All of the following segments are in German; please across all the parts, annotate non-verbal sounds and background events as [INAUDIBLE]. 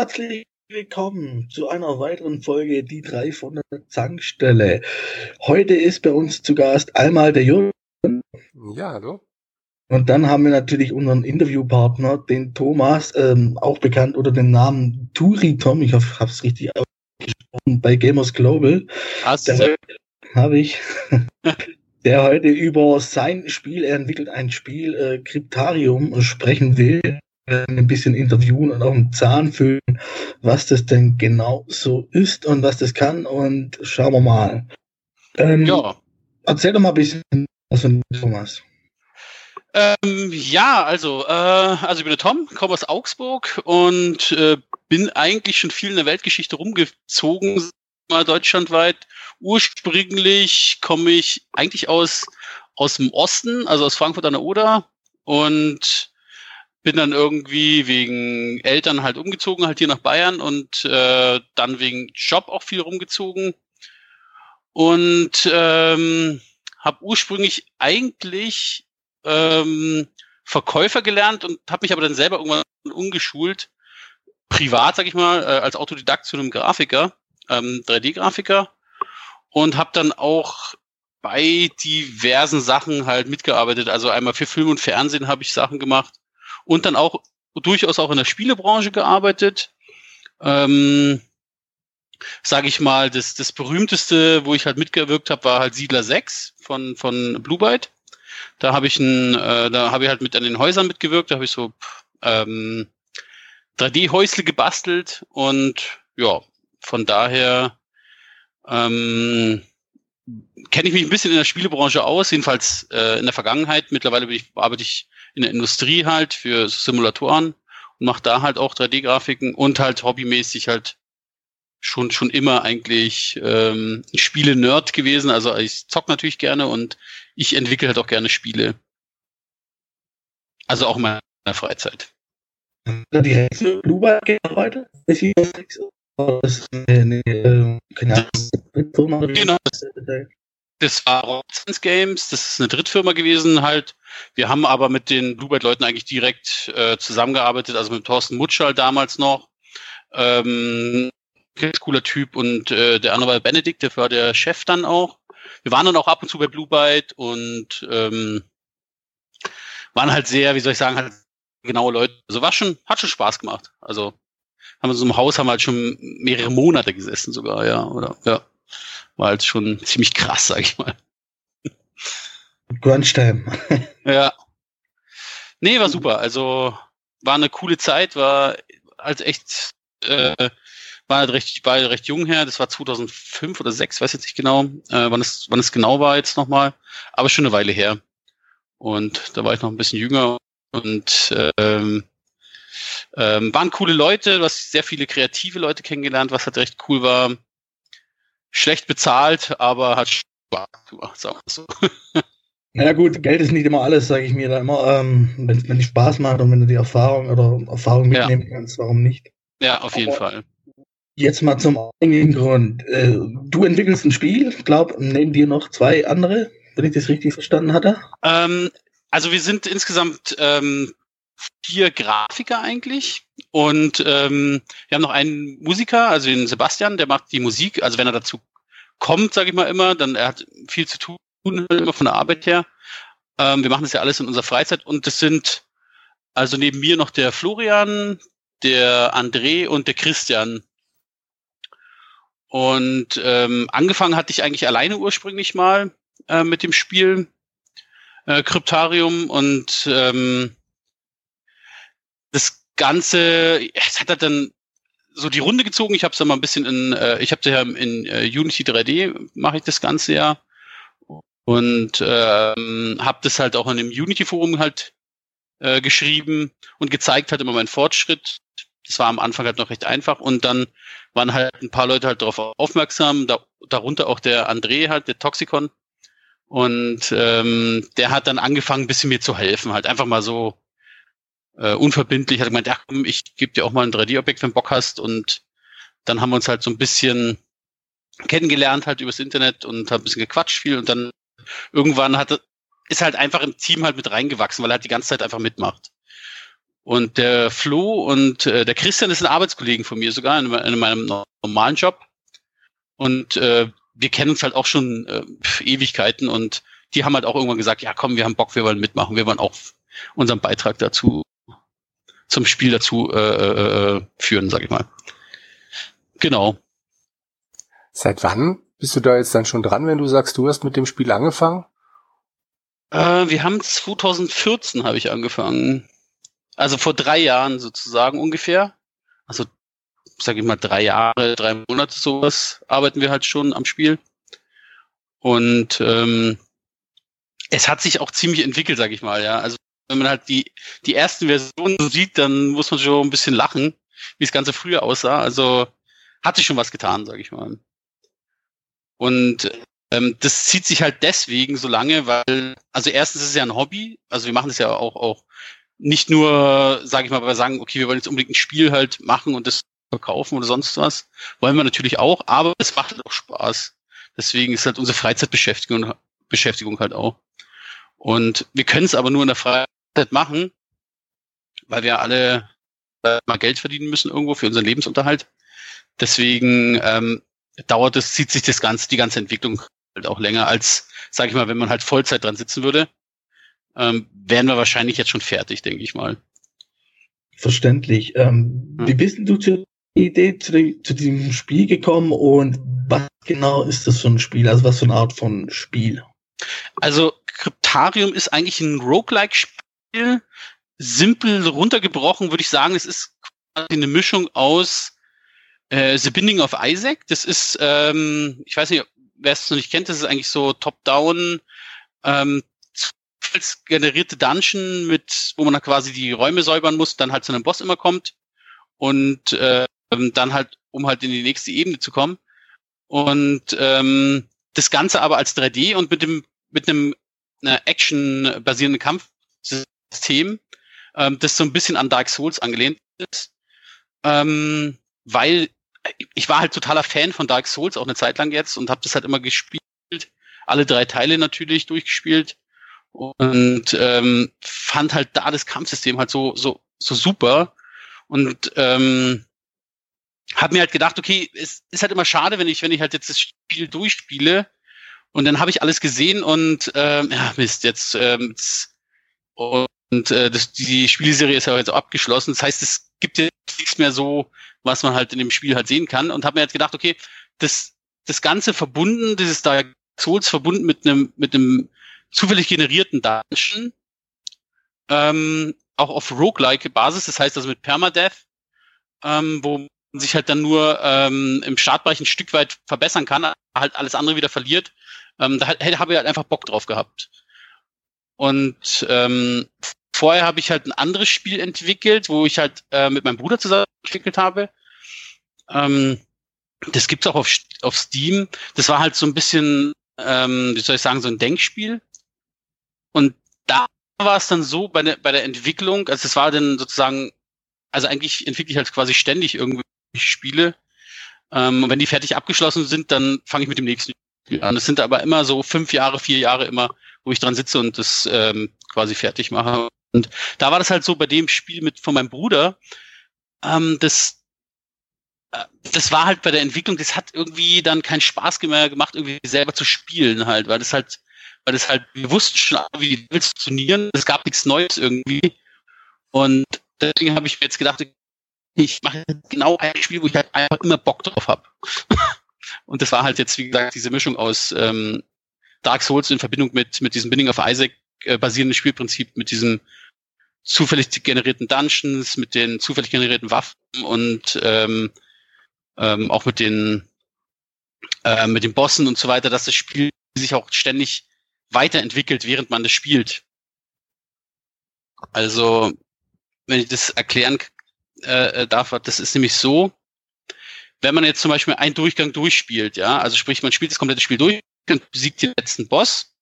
herzlich willkommen zu einer weiteren Folge Die drei von der Zankstelle. Heute ist bei uns zu Gast einmal der Jürgen. Ja, hallo. Und dann haben wir natürlich unseren Interviewpartner, den Thomas, ähm, auch bekannt unter dem Namen Turi Tom. Ich habe es richtig ausgesprochen bei Gamers Global. Hast du? Habe ich. [LAUGHS] der heute über sein Spiel, er entwickelt ein Spiel, äh, Kryptarium, sprechen will ein bisschen interviewen und auch einen Zahn füllen, was das denn genau so ist und was das kann. Und schauen wir mal. Ähm, ja. Erzähl doch mal ein bisschen was von Thomas. Ähm, ja, also, äh, also ich bin der Tom, komme aus Augsburg und äh, bin eigentlich schon viel in der Weltgeschichte rumgezogen, mal deutschlandweit. Ursprünglich komme ich eigentlich aus, aus dem Osten, also aus Frankfurt an der Oder und bin dann irgendwie wegen Eltern halt umgezogen, halt hier nach Bayern und äh, dann wegen Job auch viel rumgezogen. Und ähm, habe ursprünglich eigentlich ähm, Verkäufer gelernt und habe mich aber dann selber irgendwann umgeschult, privat, sag ich mal, äh, als Autodidakt zu einem Grafiker, ähm, 3D-Grafiker und habe dann auch bei diversen Sachen halt mitgearbeitet. Also einmal für Film und Fernsehen habe ich Sachen gemacht und dann auch durchaus auch in der Spielebranche gearbeitet. Ähm, sage ich mal, das, das berühmteste, wo ich halt mitgewirkt habe, war halt Siedler 6 von, von Blue Byte. Da habe ich ein, äh, da habe ich halt mit an den Häusern mitgewirkt, da habe ich so ähm, 3D-Häusle gebastelt und ja, von daher ähm, kenne ich mich ein bisschen in der Spielebranche aus, jedenfalls äh, in der Vergangenheit. Mittlerweile ich, arbeite ich in der Industrie halt für Simulatoren und mache da halt auch 3D-Grafiken und halt hobbymäßig halt schon schon immer eigentlich ähm, Spiele-Nerd gewesen. Also ich zock natürlich gerne und ich entwickle halt auch gerne Spiele. Also auch in meiner Freizeit. Direkt Bluebird gearbeitet? Das, eine, äh, genau, das, war Roxanne Games, das ist eine Drittfirma gewesen halt. Wir haben aber mit den Bluebird-Leuten eigentlich direkt äh, zusammengearbeitet, also mit Thorsten Mutschall damals noch. Ähm, cooler Typ und äh, der andere war Benedikt, der war der Chef dann auch. Wir waren dann auch ab und zu bei Blue Byte und ähm, waren halt sehr, wie soll ich sagen, halt genaue Leute. Also war schon, hat schon Spaß gemacht. Also haben wir so im Haus haben halt schon mehrere Monate gesessen sogar, ja, oder ja. War halt schon ziemlich krass, sag ich mal. Grunge [LAUGHS] ja. Nee, war super. Also war eine coole Zeit, war als echt, äh, war halt recht, war recht jung her. Das war 2005 oder 6, weiß jetzt nicht genau, äh, wann es, wann es genau war jetzt nochmal. Aber schon eine Weile her. Und da war ich noch ein bisschen jünger und ähm, ähm, waren coole Leute, du hast sehr viele kreative Leute kennengelernt, was halt recht cool war schlecht bezahlt, aber hat Spaß gemacht, sagen wir so. [LAUGHS] Ja gut, Geld ist nicht immer alles, sage ich mir da immer. Ähm, wenn, wenn es Spaß macht und wenn du die Erfahrung oder Erfahrung mitnehmen ja. kannst, warum nicht? Ja, auf jeden aber Fall. Jetzt mal zum eigentlichen Grund. Äh, du entwickelst ein Spiel, ich glaube, neben dir noch zwei andere, wenn ich das richtig verstanden hatte. Ähm, also wir sind insgesamt ähm, vier Grafiker eigentlich und ähm, wir haben noch einen Musiker, also den Sebastian, der macht die Musik. Also wenn er dazu kommt, sage ich mal immer, dann er hat viel zu tun immer von der Arbeit her. Ähm, wir machen das ja alles in unserer Freizeit und das sind also neben mir noch der Florian, der André und der Christian. Und ähm, angefangen hatte ich eigentlich alleine ursprünglich mal äh, mit dem Spiel äh, Kryptarium und ähm, das Ganze, es hat halt dann so die Runde gezogen. Ich habe es dann mal ein bisschen in, äh, ich habe ja in äh, Unity 3D mache ich das Ganze ja und ähm, habe das halt auch in dem Unity Forum halt äh, geschrieben und gezeigt halt immer meinen Fortschritt. Das war am Anfang halt noch recht einfach und dann waren halt ein paar Leute halt darauf aufmerksam, da, darunter auch der André halt, der Toxicon. Und ähm, der hat dann angefangen, ein bisschen mir zu helfen, halt einfach mal so äh, unverbindlich, hat gemeint, ach komm, ich gebe dir auch mal ein 3D-Objekt, wenn Bock hast. Und dann haben wir uns halt so ein bisschen kennengelernt halt übers Internet und haben ein bisschen gequatscht viel und dann irgendwann hat ist halt einfach im Team halt mit reingewachsen, weil er halt die ganze Zeit einfach mitmacht. Und der Flo und äh, der Christian ist ein Arbeitskollegen von mir sogar in, in meinem normalen Job. Und äh, wir kennen uns halt auch schon äh, Ewigkeiten und die haben halt auch irgendwann gesagt, ja komm, wir haben Bock, wir wollen mitmachen, wir wollen auch unseren Beitrag dazu zum Spiel dazu äh, äh, äh führen, sag ich mal. Genau. Seit wann bist du da jetzt dann schon dran, wenn du sagst, du hast mit dem Spiel angefangen? Äh, wir haben 2014 habe ich angefangen. Also vor drei Jahren sozusagen ungefähr. Also sag ich mal drei Jahre, drei Monate sowas arbeiten wir halt schon am Spiel. Und ähm, es hat sich auch ziemlich entwickelt, sag ich mal, ja. Also wenn man halt die, die ersten Versionen sieht, dann muss man schon ein bisschen lachen, wie das Ganze früher aussah. Also hat sich schon was getan, sag ich mal. Und ähm, das zieht sich halt deswegen so lange, weil, also erstens ist es ja ein Hobby, also wir machen das ja auch, auch nicht nur, sage ich mal, weil wir sagen, okay, wir wollen jetzt unbedingt ein Spiel halt machen und das verkaufen oder sonst was. Wollen wir natürlich auch, aber es macht halt auch Spaß. Deswegen ist halt unsere Freizeitbeschäftigung Beschäftigung halt auch. Und wir können es aber nur in der Freizeit machen, weil wir alle mal Geld verdienen müssen irgendwo für unseren Lebensunterhalt. Deswegen ähm, dauert es, zieht sich das ganze, die ganze Entwicklung halt auch länger als, sage ich mal, wenn man halt Vollzeit dran sitzen würde, ähm, wären wir wahrscheinlich jetzt schon fertig, denke ich mal. Verständlich. Ähm, hm. Wie bist du zur Idee zu, die, zu diesem Spiel gekommen und was genau ist das für ein Spiel? Also was für eine Art von Spiel? Also Cryptarium ist eigentlich ein Roguelike-Spiel. Simpel runtergebrochen würde ich sagen, es ist eine Mischung aus äh, The Binding of Isaac. Das ist, ähm, ich weiß nicht, wer es noch nicht kennt, das ist eigentlich so top-down, ähm, generierte Dungeon mit, wo man dann quasi die Räume säubern muss, dann halt zu einem Boss immer kommt und äh, dann halt, um halt in die nächste Ebene zu kommen. Und ähm, das Ganze aber als 3D und mit dem mit einem Action-basierenden Kampfsystem, ähm, das so ein bisschen an Dark Souls angelehnt ist, ähm, weil ich war halt totaler Fan von Dark Souls auch eine Zeit lang jetzt und habe das halt immer gespielt, alle drei Teile natürlich durchgespielt. Und ähm, fand halt da das Kampfsystem halt so so so super. Und ähm, habe mir halt gedacht, okay, es ist halt immer schade, wenn ich wenn ich halt jetzt das Spiel durchspiele. Und dann habe ich alles gesehen und ähm, ja Mist jetzt ähm, äh, das, die Spielserie ist ja jetzt auch abgeschlossen. Das heißt, es gibt jetzt nichts mehr so, was man halt in dem Spiel halt sehen kann. Und habe mir jetzt gedacht, okay, das, das Ganze verbunden, dieses Dark Souls verbunden mit einem, mit einem zufällig generierten Dungeon, ähm, auch auf roguelike Basis, das heißt also mit Permadeath, ähm, wo man sich halt dann nur ähm, im Startbereich ein Stück weit verbessern kann, halt alles andere wieder verliert. Ähm, da habe ich halt einfach Bock drauf gehabt. Und ähm, vorher habe ich halt ein anderes Spiel entwickelt, wo ich halt äh, mit meinem Bruder zusammen entwickelt habe. Ähm, das gibt's auch auf, auf Steam. Das war halt so ein bisschen, ähm, wie soll ich sagen, so ein Denkspiel. Und da war es dann so bei der, bei der Entwicklung, also es war dann sozusagen, also eigentlich entwickle ich halt quasi ständig irgendwie Spiele. Ähm, und wenn die fertig abgeschlossen sind, dann fange ich mit dem nächsten Spiel an. Das sind aber immer so fünf Jahre, vier Jahre immer, wo ich dran sitze und das ähm, quasi fertig mache. Und da war das halt so bei dem Spiel mit von meinem Bruder, ähm, das, äh, das war halt bei der Entwicklung, das hat irgendwie dann keinen Spaß mehr gemacht, irgendwie selber zu spielen halt, weil das halt, weil das halt, wir wussten schon, wie die Levels funktionieren, es gab nichts Neues irgendwie. Und deswegen habe ich mir jetzt gedacht, ich mache genau ein Spiel, wo ich halt einfach immer Bock drauf habe. [LAUGHS] und das war halt jetzt, wie gesagt, diese Mischung aus ähm, Dark Souls in Verbindung mit, mit diesem Binding of Isaac äh, basierenden Spielprinzip, mit diesem zufällig generierten Dungeons, mit den zufällig generierten Waffen und ähm, ähm, auch mit den äh, mit den Bossen und so weiter, dass das Spiel sich auch ständig weiterentwickelt, während man das spielt. Also, wenn ich das erklären äh, darf, das ist nämlich so, wenn man jetzt zum Beispiel einen Durchgang durchspielt, ja, also sprich, man spielt das komplette Spiel durch und besiegt den letzten Boss,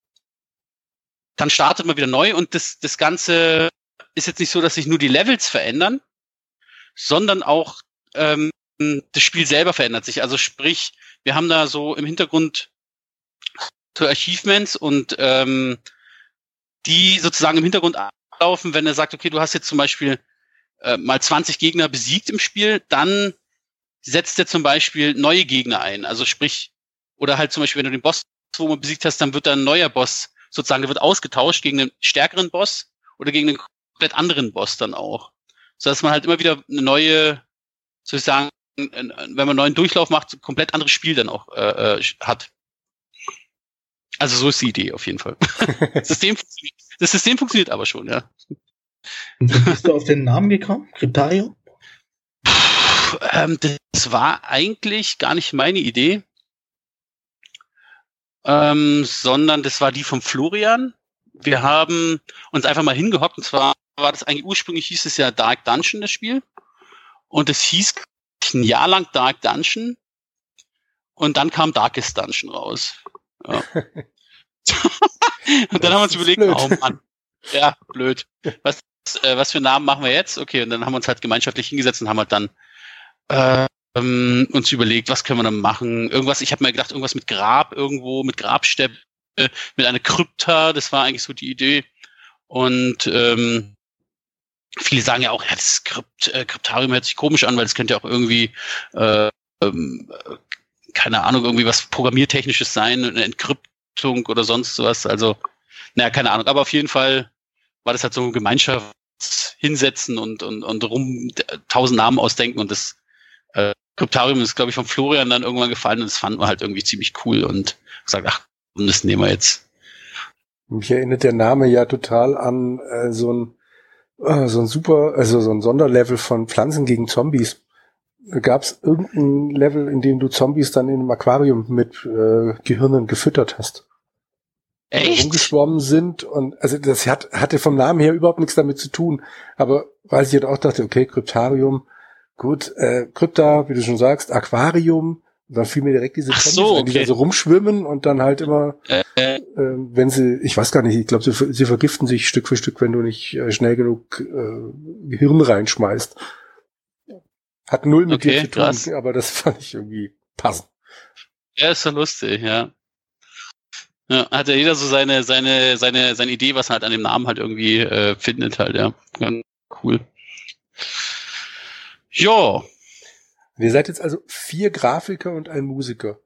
dann startet man wieder neu und das, das Ganze ist jetzt nicht so, dass sich nur die Levels verändern, sondern auch ähm, das Spiel selber verändert sich. Also sprich, wir haben da so im Hintergrund so Achievements und ähm, die sozusagen im Hintergrund ablaufen, wenn er sagt, okay, du hast jetzt zum Beispiel äh, mal 20 Gegner besiegt im Spiel, dann setzt er zum Beispiel neue Gegner ein. Also sprich, oder halt zum Beispiel, wenn du den Boss man besiegt hast, dann wird da ein neuer Boss sozusagen, der wird ausgetauscht gegen einen stärkeren Boss oder gegen einen komplett anderen Boss dann auch. So dass man halt immer wieder eine neue, soll ich sagen, wenn man einen neuen Durchlauf macht, ein komplett anderes Spiel dann auch äh, äh hat. Also so ist die Idee auf jeden Fall. [LAUGHS] das, System das System funktioniert aber schon, ja. Und wie bist du auf den Namen gekommen? Cryptario? Ähm, das war eigentlich gar nicht meine Idee, ähm, sondern das war die von Florian. Wir haben uns einfach mal hingehockt und zwar war das eigentlich ursprünglich hieß es ja Dark Dungeon, das Spiel. Und es hieß ein Jahr lang Dark Dungeon und dann kam Darkest Dungeon raus. Ja. [LAUGHS] und dann haben wir uns überlegt, blöd. oh Mann, ja, blöd. Was, äh, was für Namen machen wir jetzt? Okay, und dann haben wir uns halt gemeinschaftlich hingesetzt und haben halt dann ähm, uns überlegt, was können wir dann machen? Irgendwas, ich habe mir gedacht, irgendwas mit Grab irgendwo, mit [LAUGHS] Mit einer Krypta, das war eigentlich so die Idee. Und ähm, viele sagen ja auch, ja, das Krypt, äh, Kryptarium hört sich komisch an, weil es könnte ja auch irgendwie, äh, ähm, keine Ahnung, irgendwie was Programmiertechnisches sein, eine Entkryptung oder sonst sowas. Also, naja, keine Ahnung. Aber auf jeden Fall war das halt so Gemeinschaft hinsetzen und, und, und rum tausend Namen ausdenken und das äh, Kryptarium ist, glaube ich, von Florian dann irgendwann gefallen und das fanden wir halt irgendwie ziemlich cool und gesagt, ach, das nehmen wir jetzt. Mich erinnert der Name ja total an äh, so ein äh, so ein super, also so ein Sonderlevel von Pflanzen gegen Zombies. Gab es irgendein Level, in dem du Zombies dann in einem Aquarium mit äh, Gehirnen gefüttert hast? Echt? rumgeschwommen sind und also das hat, hatte vom Namen her überhaupt nichts damit zu tun. Aber weil ich halt auch dachte, okay, Kryptarium, gut, äh, Krypta, wie du schon sagst, Aquarium, dann fiel mir direkt diese Zombies, so, okay. die da so rumschwimmen und dann halt immer, äh, äh, wenn sie, ich weiß gar nicht, ich glaube, sie, sie, vergiften sich Stück für Stück, wenn du nicht äh, schnell genug äh, Gehirn reinschmeißt. Hat null mit okay, dir zu tun, krass. aber das [LAUGHS] fand ich irgendwie passend. Ja, ist so lustig, ja. Ja, hat ja jeder so seine, seine, seine, seine Idee, was er halt an dem Namen halt irgendwie äh, findet halt, ja. Ganz cool. Ja. Ihr seid jetzt also vier Grafiker und ein Musiker.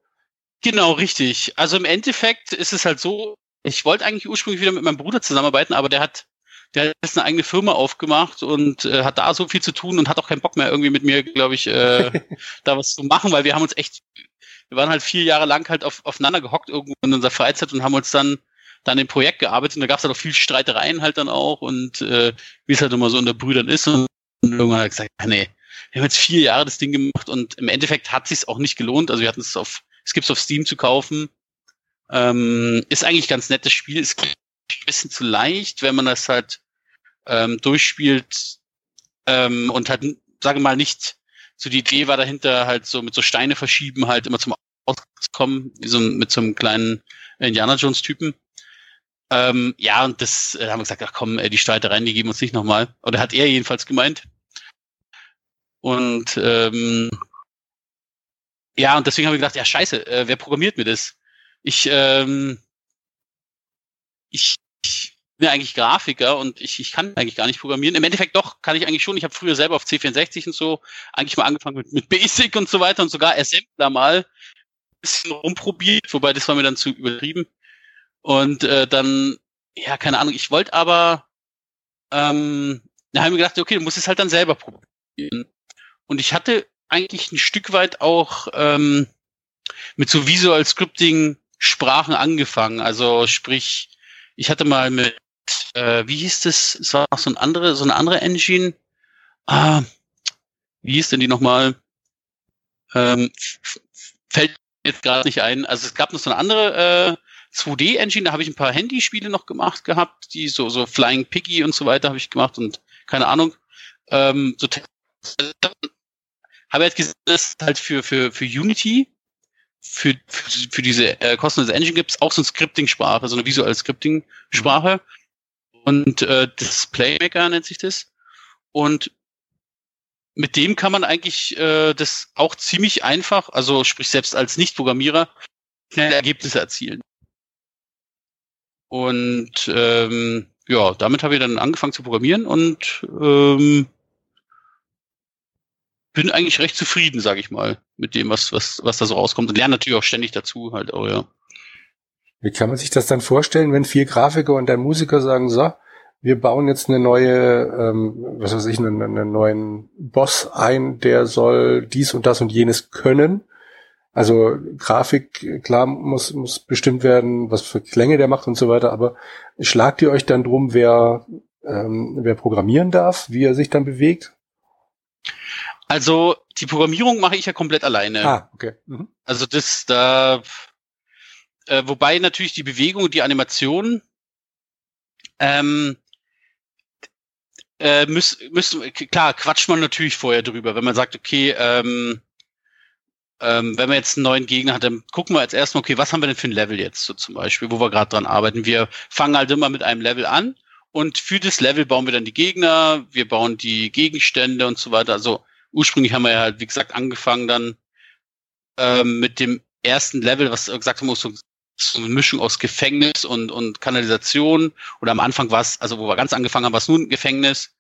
Genau, richtig. Also im Endeffekt ist es halt so, ich wollte eigentlich ursprünglich wieder mit meinem Bruder zusammenarbeiten, aber der hat, der hat jetzt eine eigene Firma aufgemacht und äh, hat da so viel zu tun und hat auch keinen Bock mehr irgendwie mit mir, glaube ich, äh, [LAUGHS] da was zu machen, weil wir haben uns echt wir waren halt vier Jahre lang halt auf, aufeinander gehockt irgendwo in unserer Freizeit und haben uns dann dann im Projekt gearbeitet und da gab es halt auch viel Streitereien halt dann auch und äh, wie es halt immer so unter Brüdern ist und irgendwann hat er gesagt, ja, nee, wir haben jetzt vier Jahre das Ding gemacht und im Endeffekt hat sich auch nicht gelohnt. Also wir hatten es auf, es gibt's auf Steam zu kaufen. Ähm, ist eigentlich ganz nettes Spiel, ist ein bisschen zu leicht, wenn man das halt ähm, durchspielt ähm, und halt, sage mal, nicht so die Idee war dahinter halt so mit so Steine verschieben halt immer zum Auskommen, wie so mit so einem kleinen Indiana Jones Typen. Ähm, ja, und das äh, haben wir gesagt, ach komm, äh, die Streitereien, die geben uns nicht nochmal. Oder hat er jedenfalls gemeint. Und ähm, ja, und deswegen haben wir gedacht, ja scheiße, äh, wer programmiert mir das? Ich, ähm, ich, ich bin ja eigentlich Grafiker und ich, ich kann eigentlich gar nicht programmieren. Im Endeffekt doch, kann ich eigentlich schon. Ich habe früher selber auf C64 und so eigentlich mal angefangen mit, mit Basic und so weiter und sogar Assembler mal ein bisschen rumprobiert, wobei das war mir dann zu übertrieben. Und äh, dann, ja, keine Ahnung, ich wollte aber, ähm, da haben wir gedacht, okay, du musst es halt dann selber probieren. Und ich hatte eigentlich ein Stück weit auch ähm, mit so Visual Scripting Sprachen angefangen. Also sprich, ich hatte mal mit äh, wie hieß das? Es war noch so, ein andere, so eine andere Engine. Ah, wie hieß denn die nochmal? Ähm, fällt jetzt gerade nicht ein. Also es gab noch so eine andere äh, 2D-Engine, da habe ich ein paar Handyspiele noch gemacht gehabt, die so, so Flying Piggy und so weiter habe ich gemacht und keine Ahnung. Ähm, so habe ich halt gesehen, dass halt für, für, für Unity, für, für, für diese äh, kostenlose Engine gibt es auch so eine Scripting-Sprache, so eine visuelle Scripting-Sprache. Und äh, das Playmaker nennt sich das. Und mit dem kann man eigentlich äh, das auch ziemlich einfach, also sprich selbst als Nicht-Programmierer, schnelle Ergebnisse erzielen. Und ähm, ja, damit habe ich dann angefangen zu programmieren und ähm, bin eigentlich recht zufrieden, sage ich mal, mit dem, was, was, was da so rauskommt. Und lerne natürlich auch ständig dazu halt auch, ja. Wie kann man sich das dann vorstellen, wenn vier Grafiker und ein Musiker sagen, so, wir bauen jetzt eine neue, ähm, was weiß ich, einen, einen neuen Boss ein, der soll dies und das und jenes können. Also Grafik, klar, muss, muss bestimmt werden, was für Klänge der macht und so weiter, aber schlagt ihr euch dann drum, wer, ähm, wer programmieren darf, wie er sich dann bewegt? Also die Programmierung mache ich ja komplett alleine. Ah, okay. Mhm. Also das da, äh, wobei natürlich die Bewegung und die Animation ähm, äh, müssen, müssen, klar, quatscht man natürlich vorher drüber, wenn man sagt, okay, ähm, ähm, wenn man jetzt einen neuen Gegner hat, dann gucken wir als erstes okay, was haben wir denn für ein Level jetzt so zum Beispiel, wo wir gerade dran arbeiten. Wir fangen halt immer mit einem Level an und für das Level bauen wir dann die Gegner, wir bauen die Gegenstände und so weiter. Also ursprünglich haben wir ja halt, wie gesagt, angefangen dann ähm, mit dem ersten Level, was gesagt haben, so, so eine Mischung aus Gefängnis und, und Kanalisation. Oder am Anfang war es, also wo wir ganz angefangen haben, war es nur ein Gefängnis.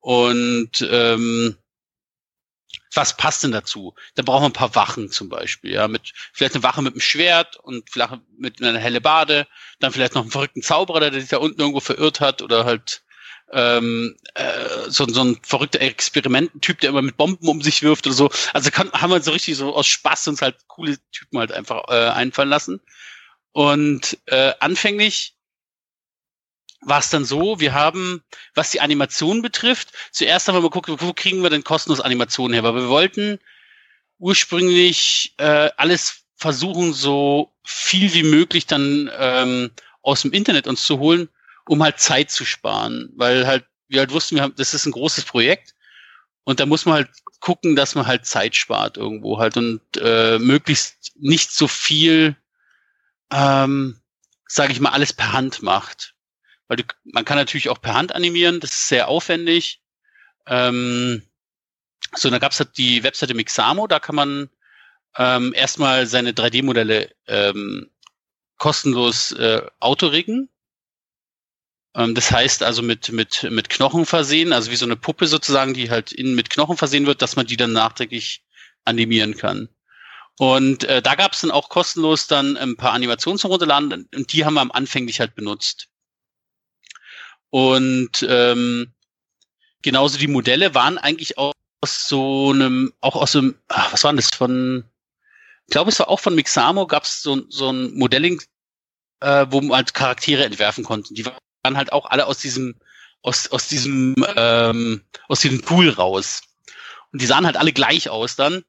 Und ähm, was passt denn dazu? Da brauchen wir ein paar Wachen zum Beispiel, ja, mit vielleicht eine Wache mit einem Schwert und vielleicht mit einer helle Bade, dann vielleicht noch einen verrückten Zauberer, der sich da unten irgendwo verirrt hat oder halt ähm, äh, so, so ein verrückter Experimententyp, der immer mit Bomben um sich wirft oder so. Also kann, haben wir so richtig so aus Spaß uns halt coole Typen halt einfach äh, einfallen lassen. Und äh, anfänglich war es dann so, wir haben, was die Animation betrifft, zuerst haben wir mal geguckt, wo kriegen wir denn kostenlos Animationen her? Weil wir wollten ursprünglich äh, alles versuchen, so viel wie möglich dann ähm, aus dem Internet uns zu holen, um halt Zeit zu sparen. Weil halt, wir halt wussten, wir haben, das ist ein großes Projekt und da muss man halt gucken, dass man halt Zeit spart irgendwo halt und äh, möglichst nicht so viel, ähm, sage ich mal, alles per Hand macht weil du, man kann natürlich auch per Hand animieren, das ist sehr aufwendig. Ähm, so, da gab es halt die Webseite Mixamo, da kann man ähm, erstmal seine 3D-Modelle ähm, kostenlos äh, autoriggen. Ähm, das heißt also mit, mit, mit Knochen versehen, also wie so eine Puppe sozusagen, die halt innen mit Knochen versehen wird, dass man die dann nachträglich animieren kann. Und äh, da gab es dann auch kostenlos dann ein paar Animationen zum Runterladen und die haben wir am anfänglich halt benutzt. Und ähm, genauso die Modelle waren eigentlich aus so einem, auch aus einem, ach, was war das von, ich glaube, es war auch von Mixamo, gab es so, so ein Modelling, äh, wo man halt Charaktere entwerfen konnte. Die waren halt auch alle aus diesem, aus, aus diesem, ähm, aus diesem Pool raus. Und die sahen halt alle gleich aus dann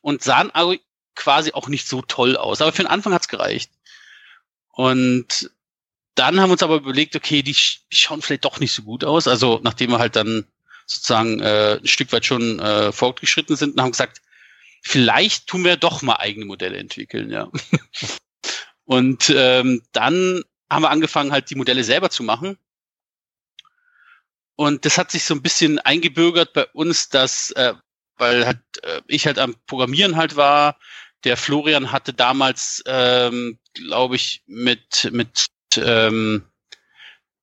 und sahen quasi auch nicht so toll aus. Aber für den Anfang hat's gereicht. Und dann haben wir uns aber überlegt, okay, die, die schauen vielleicht doch nicht so gut aus. Also nachdem wir halt dann sozusagen äh, ein Stück weit schon äh, fortgeschritten sind und haben gesagt, vielleicht tun wir doch mal eigene Modelle entwickeln, ja. [LAUGHS] und ähm, dann haben wir angefangen, halt die Modelle selber zu machen. Und das hat sich so ein bisschen eingebürgert bei uns, dass, äh, weil halt äh, ich halt am Programmieren halt war, der Florian hatte damals, ähm, glaube ich, mit, mit ähm,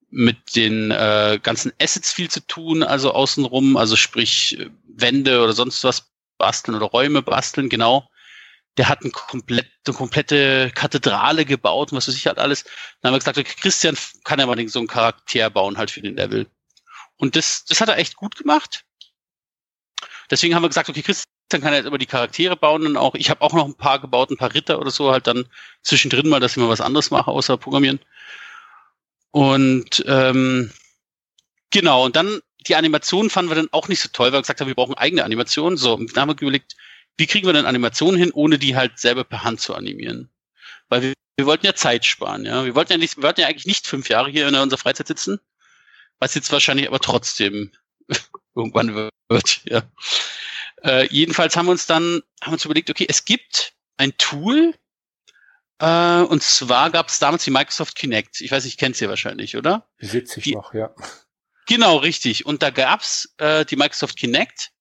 mit den äh, ganzen Assets viel zu tun, also außenrum, also sprich Wände oder sonst was basteln oder Räume basteln, genau. Der hat ein komplett, eine komplette Kathedrale gebaut und was weiß ich halt alles. Dann haben wir gesagt, okay, Christian kann ja mal so einen Charakter bauen halt für den Level. Und das, das hat er echt gut gemacht. Deswegen haben wir gesagt, okay, Christian kann er jetzt immer die Charaktere bauen und auch, ich habe auch noch ein paar gebaut, ein paar Ritter oder so, halt dann zwischendrin mal, dass ich mal was anderes mache, außer Programmieren. Und ähm, genau, und dann die Animation fanden wir dann auch nicht so toll, weil wir gesagt haben, wir brauchen eigene Animationen. So, und dann haben wir überlegt, wie kriegen wir denn Animationen hin, ohne die halt selber per Hand zu animieren? Weil wir, wir wollten ja Zeit sparen, ja. Wir wollten ja, nicht, wir wollten ja eigentlich nicht fünf Jahre hier in unserer Freizeit sitzen, was jetzt wahrscheinlich aber trotzdem [LAUGHS] irgendwann wird, ja. Äh, jedenfalls haben wir uns dann haben uns überlegt, okay, es gibt ein Tool, äh, und zwar gab es damals die Microsoft Kinect. Ich weiß nicht, kennt ihr wahrscheinlich, oder? Besitze ich die, noch, ja. Genau, richtig. Und da gab's äh, die Microsoft Kinect.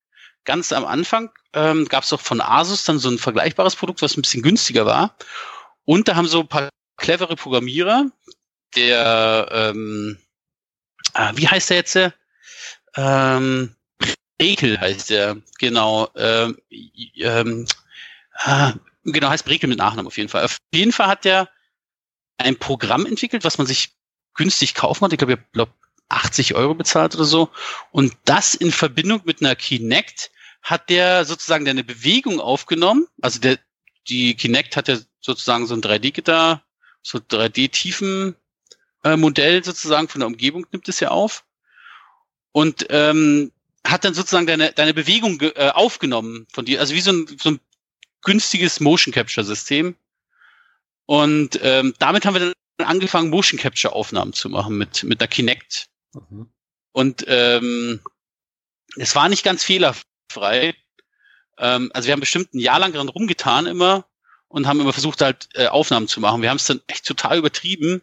Ganz am Anfang ähm, gab es auch von Asus dann so ein vergleichbares Produkt, was ein bisschen günstiger war. Und da haben so ein paar clevere Programmierer, der, ähm, ah, wie heißt der jetzt? Ähm, Brekel heißt der, genau. Ähm, ähm, ah, genau, heißt Brekel mit Nachnamen auf jeden Fall. Auf jeden Fall hat der ein Programm entwickelt, was man sich günstig kaufen konnte. Ich glaube, ich glaube 80 Euro bezahlt oder so. Und das in Verbindung mit einer Kinect hat der sozusagen eine Bewegung aufgenommen. Also der, die Kinect hat ja sozusagen so ein 3D-Gitter, so 3D-Tiefen äh, Modell sozusagen von der Umgebung nimmt es ja auf. Und ähm, hat dann sozusagen deine, deine Bewegung äh, aufgenommen von dir. Also wie so ein, so ein günstiges Motion Capture System. Und ähm, damit haben wir dann angefangen, Motion Capture Aufnahmen zu machen mit, mit der Kinect. Mhm. Und ähm, es war nicht ganz fehlerfrei. Ähm, also wir haben bestimmt ein Jahr lang dran rumgetan immer und haben immer versucht halt äh, Aufnahmen zu machen. Wir haben es dann echt total übertrieben.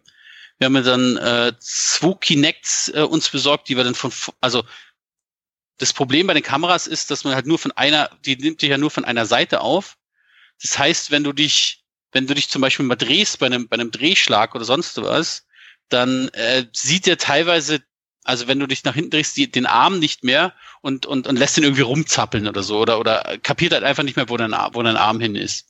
Wir haben dann äh, zwei Kinects äh, uns besorgt, die wir dann von, also das Problem bei den Kameras ist, dass man halt nur von einer, die nimmt dich ja nur von einer Seite auf. Das heißt, wenn du dich, wenn du dich zum Beispiel mal drehst bei einem, bei einem Drehschlag oder sonst was, dann äh, sieht er teilweise also wenn du dich nach hinten drehst, die, den Arm nicht mehr und, und, und lässt ihn irgendwie rumzappeln oder so oder, oder kapiert halt einfach nicht mehr, wo dein, wo dein Arm hin ist.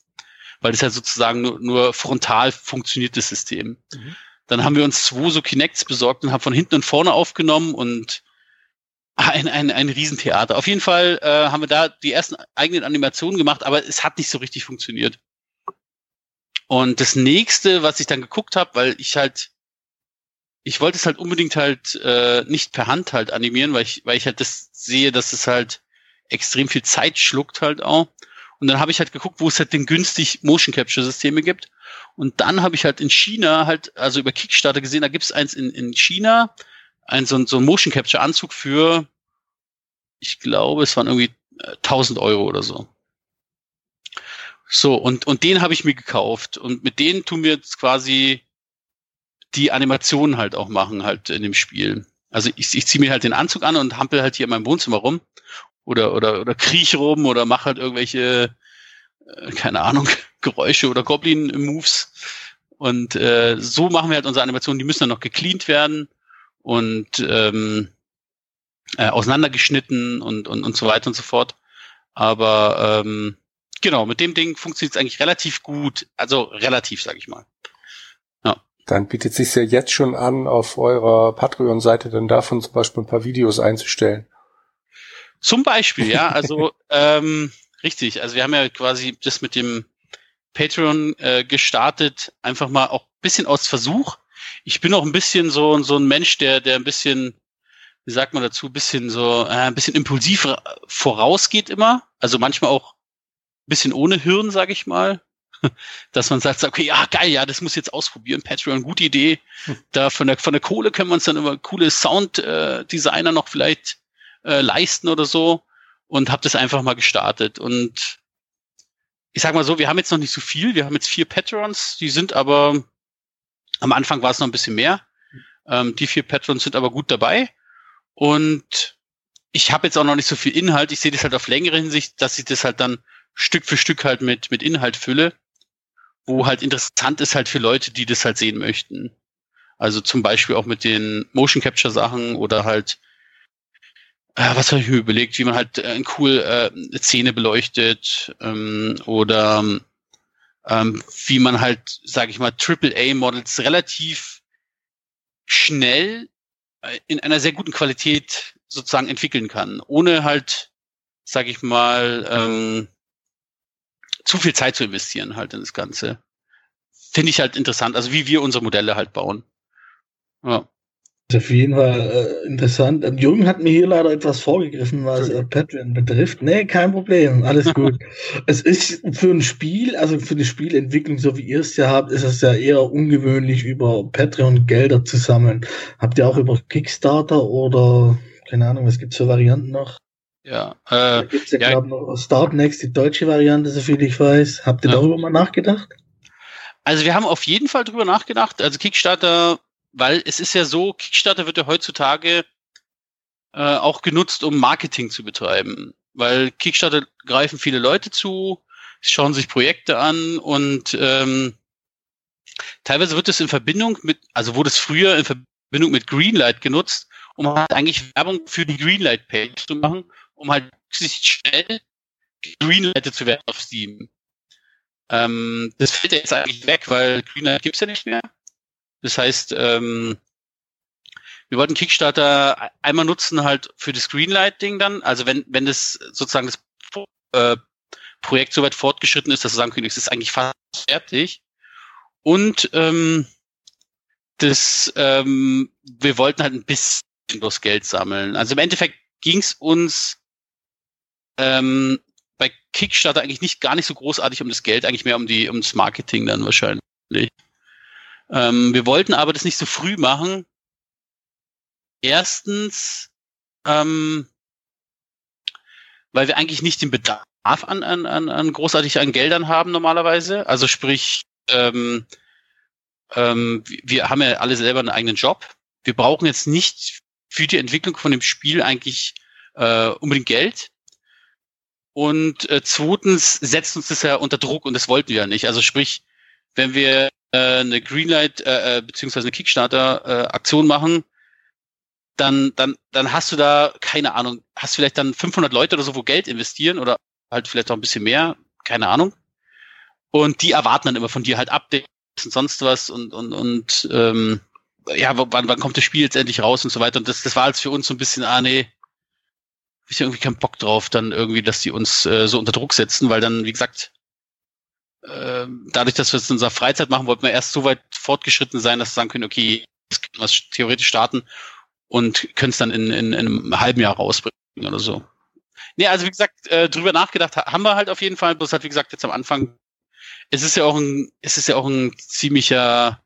Weil das halt sozusagen nur, nur frontal funktioniertes System. Mhm. Dann haben wir uns zwei so Kinects besorgt und haben von hinten und vorne aufgenommen und ein, ein, ein Riesentheater. Auf jeden Fall äh, haben wir da die ersten eigenen Animationen gemacht, aber es hat nicht so richtig funktioniert. Und das nächste, was ich dann geguckt habe, weil ich halt ich wollte es halt unbedingt halt äh, nicht per Hand halt animieren, weil ich, weil ich halt das sehe, dass es halt extrem viel Zeit schluckt halt auch. Und dann habe ich halt geguckt, wo es halt den günstig Motion Capture Systeme gibt. Und dann habe ich halt in China halt, also über Kickstarter gesehen, da gibt es eins in, in China, ein so, ein so ein Motion Capture Anzug für, ich glaube, es waren irgendwie äh, 1000 Euro oder so. So, und, und den habe ich mir gekauft. Und mit denen tun wir jetzt quasi die Animationen halt auch machen halt in dem Spiel. Also ich, ich ziehe mir halt den Anzug an und hampel halt hier in meinem Wohnzimmer rum oder oder oder kriech rum oder mache halt irgendwelche äh, keine Ahnung [LAUGHS] Geräusche oder Goblin Moves und äh, so machen wir halt unsere Animationen. Die müssen dann noch gecleant werden und ähm, äh, auseinandergeschnitten und, und und so weiter und so fort. Aber ähm, genau mit dem Ding funktioniert es eigentlich relativ gut. Also relativ, sage ich mal. Dann bietet sich ja jetzt schon an, auf eurer Patreon-Seite dann davon zum Beispiel ein paar Videos einzustellen. Zum Beispiel, ja, also [LAUGHS] ähm, richtig. Also wir haben ja quasi das mit dem Patreon äh, gestartet, einfach mal auch bisschen aus Versuch. Ich bin auch ein bisschen so so ein Mensch, der der ein bisschen, wie sagt man dazu, bisschen so äh, ein bisschen impulsiv vorausgeht immer. Also manchmal auch ein bisschen ohne Hirn, sage ich mal [LAUGHS] dass man sagt, okay, ja, geil, ja, das muss jetzt ausprobieren. Patreon, gute Idee. Da von der, von der Kohle können wir uns dann immer coole Sounddesigner äh, noch vielleicht äh, leisten oder so. Und habe das einfach mal gestartet. Und ich sag mal so, wir haben jetzt noch nicht so viel. Wir haben jetzt vier Patrons, die sind aber, am Anfang war es noch ein bisschen mehr. Ähm, die vier Patrons sind aber gut dabei. Und ich habe jetzt auch noch nicht so viel Inhalt. Ich sehe das halt auf längere Hinsicht, dass ich das halt dann Stück für Stück halt mit, mit Inhalt fülle wo halt interessant ist halt für Leute, die das halt sehen möchten. Also zum Beispiel auch mit den Motion Capture Sachen oder halt, äh, was habe ich mir überlegt, wie man halt äh, cool äh, Szene beleuchtet ähm, oder ähm, wie man halt, sage ich mal, AAA Models relativ schnell äh, in einer sehr guten Qualität sozusagen entwickeln kann, ohne halt, sage ich mal, ähm, zu viel Zeit zu investieren halt in das Ganze. Finde ich halt interessant, also wie wir unsere Modelle halt bauen. Ja. Das ist auf jeden Fall äh, interessant. Ähm, Jürgen hat mir hier leider etwas vorgegriffen, was äh, Patreon betrifft. Nee, kein Problem, alles gut. [LAUGHS] es ist für ein Spiel, also für die Spielentwicklung, so wie ihr es ja habt, ist es ja eher ungewöhnlich, über Patreon Gelder zu sammeln. Habt ihr auch über Kickstarter oder, keine Ahnung, was gibt's für Varianten noch? Ja, äh, da gibt's ja, ja glaube noch Startnext, die deutsche Variante, soviel ich weiß. Habt ihr ja. darüber mal nachgedacht? Also wir haben auf jeden Fall drüber nachgedacht. Also Kickstarter, weil es ist ja so, Kickstarter wird ja heutzutage äh, auch genutzt, um Marketing zu betreiben. Weil Kickstarter greifen viele Leute zu, schauen sich Projekte an und ähm, teilweise wird es in Verbindung mit, also wurde es früher in Verbindung mit Greenlight genutzt, um halt eigentlich Werbung für die Greenlight-Page zu machen um halt schnell greenlighted zu werden auf Steam. Ähm, das fällt jetzt eigentlich weg, weil Greenlight gibt's ja nicht mehr. Das heißt, ähm, wir wollten Kickstarter einmal nutzen halt für das Greenlight-Ding dann. Also wenn, wenn das sozusagen das äh, Projekt soweit fortgeschritten ist, dass wir sagen können, es ist eigentlich fast fertig. Und ähm, das, ähm, wir wollten halt ein bisschen das Geld sammeln. Also im Endeffekt ging es uns ähm, bei Kickstarter eigentlich nicht gar nicht so großartig um das Geld, eigentlich mehr um die um das Marketing dann wahrscheinlich. Ähm, wir wollten aber das nicht so früh machen. Erstens, ähm, weil wir eigentlich nicht den Bedarf an, an, an, an großartig an Geldern haben normalerweise. Also sprich, ähm, ähm, wir haben ja alle selber einen eigenen Job. Wir brauchen jetzt nicht für die Entwicklung von dem Spiel eigentlich äh, unbedingt Geld. Und äh, zweitens setzt uns das ja unter Druck und das wollten wir ja nicht. Also sprich, wenn wir äh, eine Greenlight äh, äh, beziehungsweise eine Kickstarter-Aktion äh, machen, dann, dann, dann hast du da, keine Ahnung, hast vielleicht dann 500 Leute oder so, wo Geld investieren oder halt vielleicht auch ein bisschen mehr, keine Ahnung. Und die erwarten dann immer von dir halt Updates und sonst was und, und, und ähm, ja, wann, wann kommt das Spiel jetzt endlich raus und so weiter. Und das, das war jetzt für uns so ein bisschen, ah nee, ich irgendwie keinen Bock drauf, dann irgendwie, dass die uns äh, so unter Druck setzen, weil dann, wie gesagt, äh, dadurch, dass wir es in unserer Freizeit machen, wollten wir erst so weit fortgeschritten sein, dass wir sagen können, okay, jetzt können wir es theoretisch starten und können es dann in, in, in einem halben Jahr rausbringen oder so. Nee, also wie gesagt, äh, drüber nachgedacht haben wir halt auf jeden Fall, bloß halt wie gesagt jetzt am Anfang, es ist ja auch ein, es ist ja auch ein ziemlicher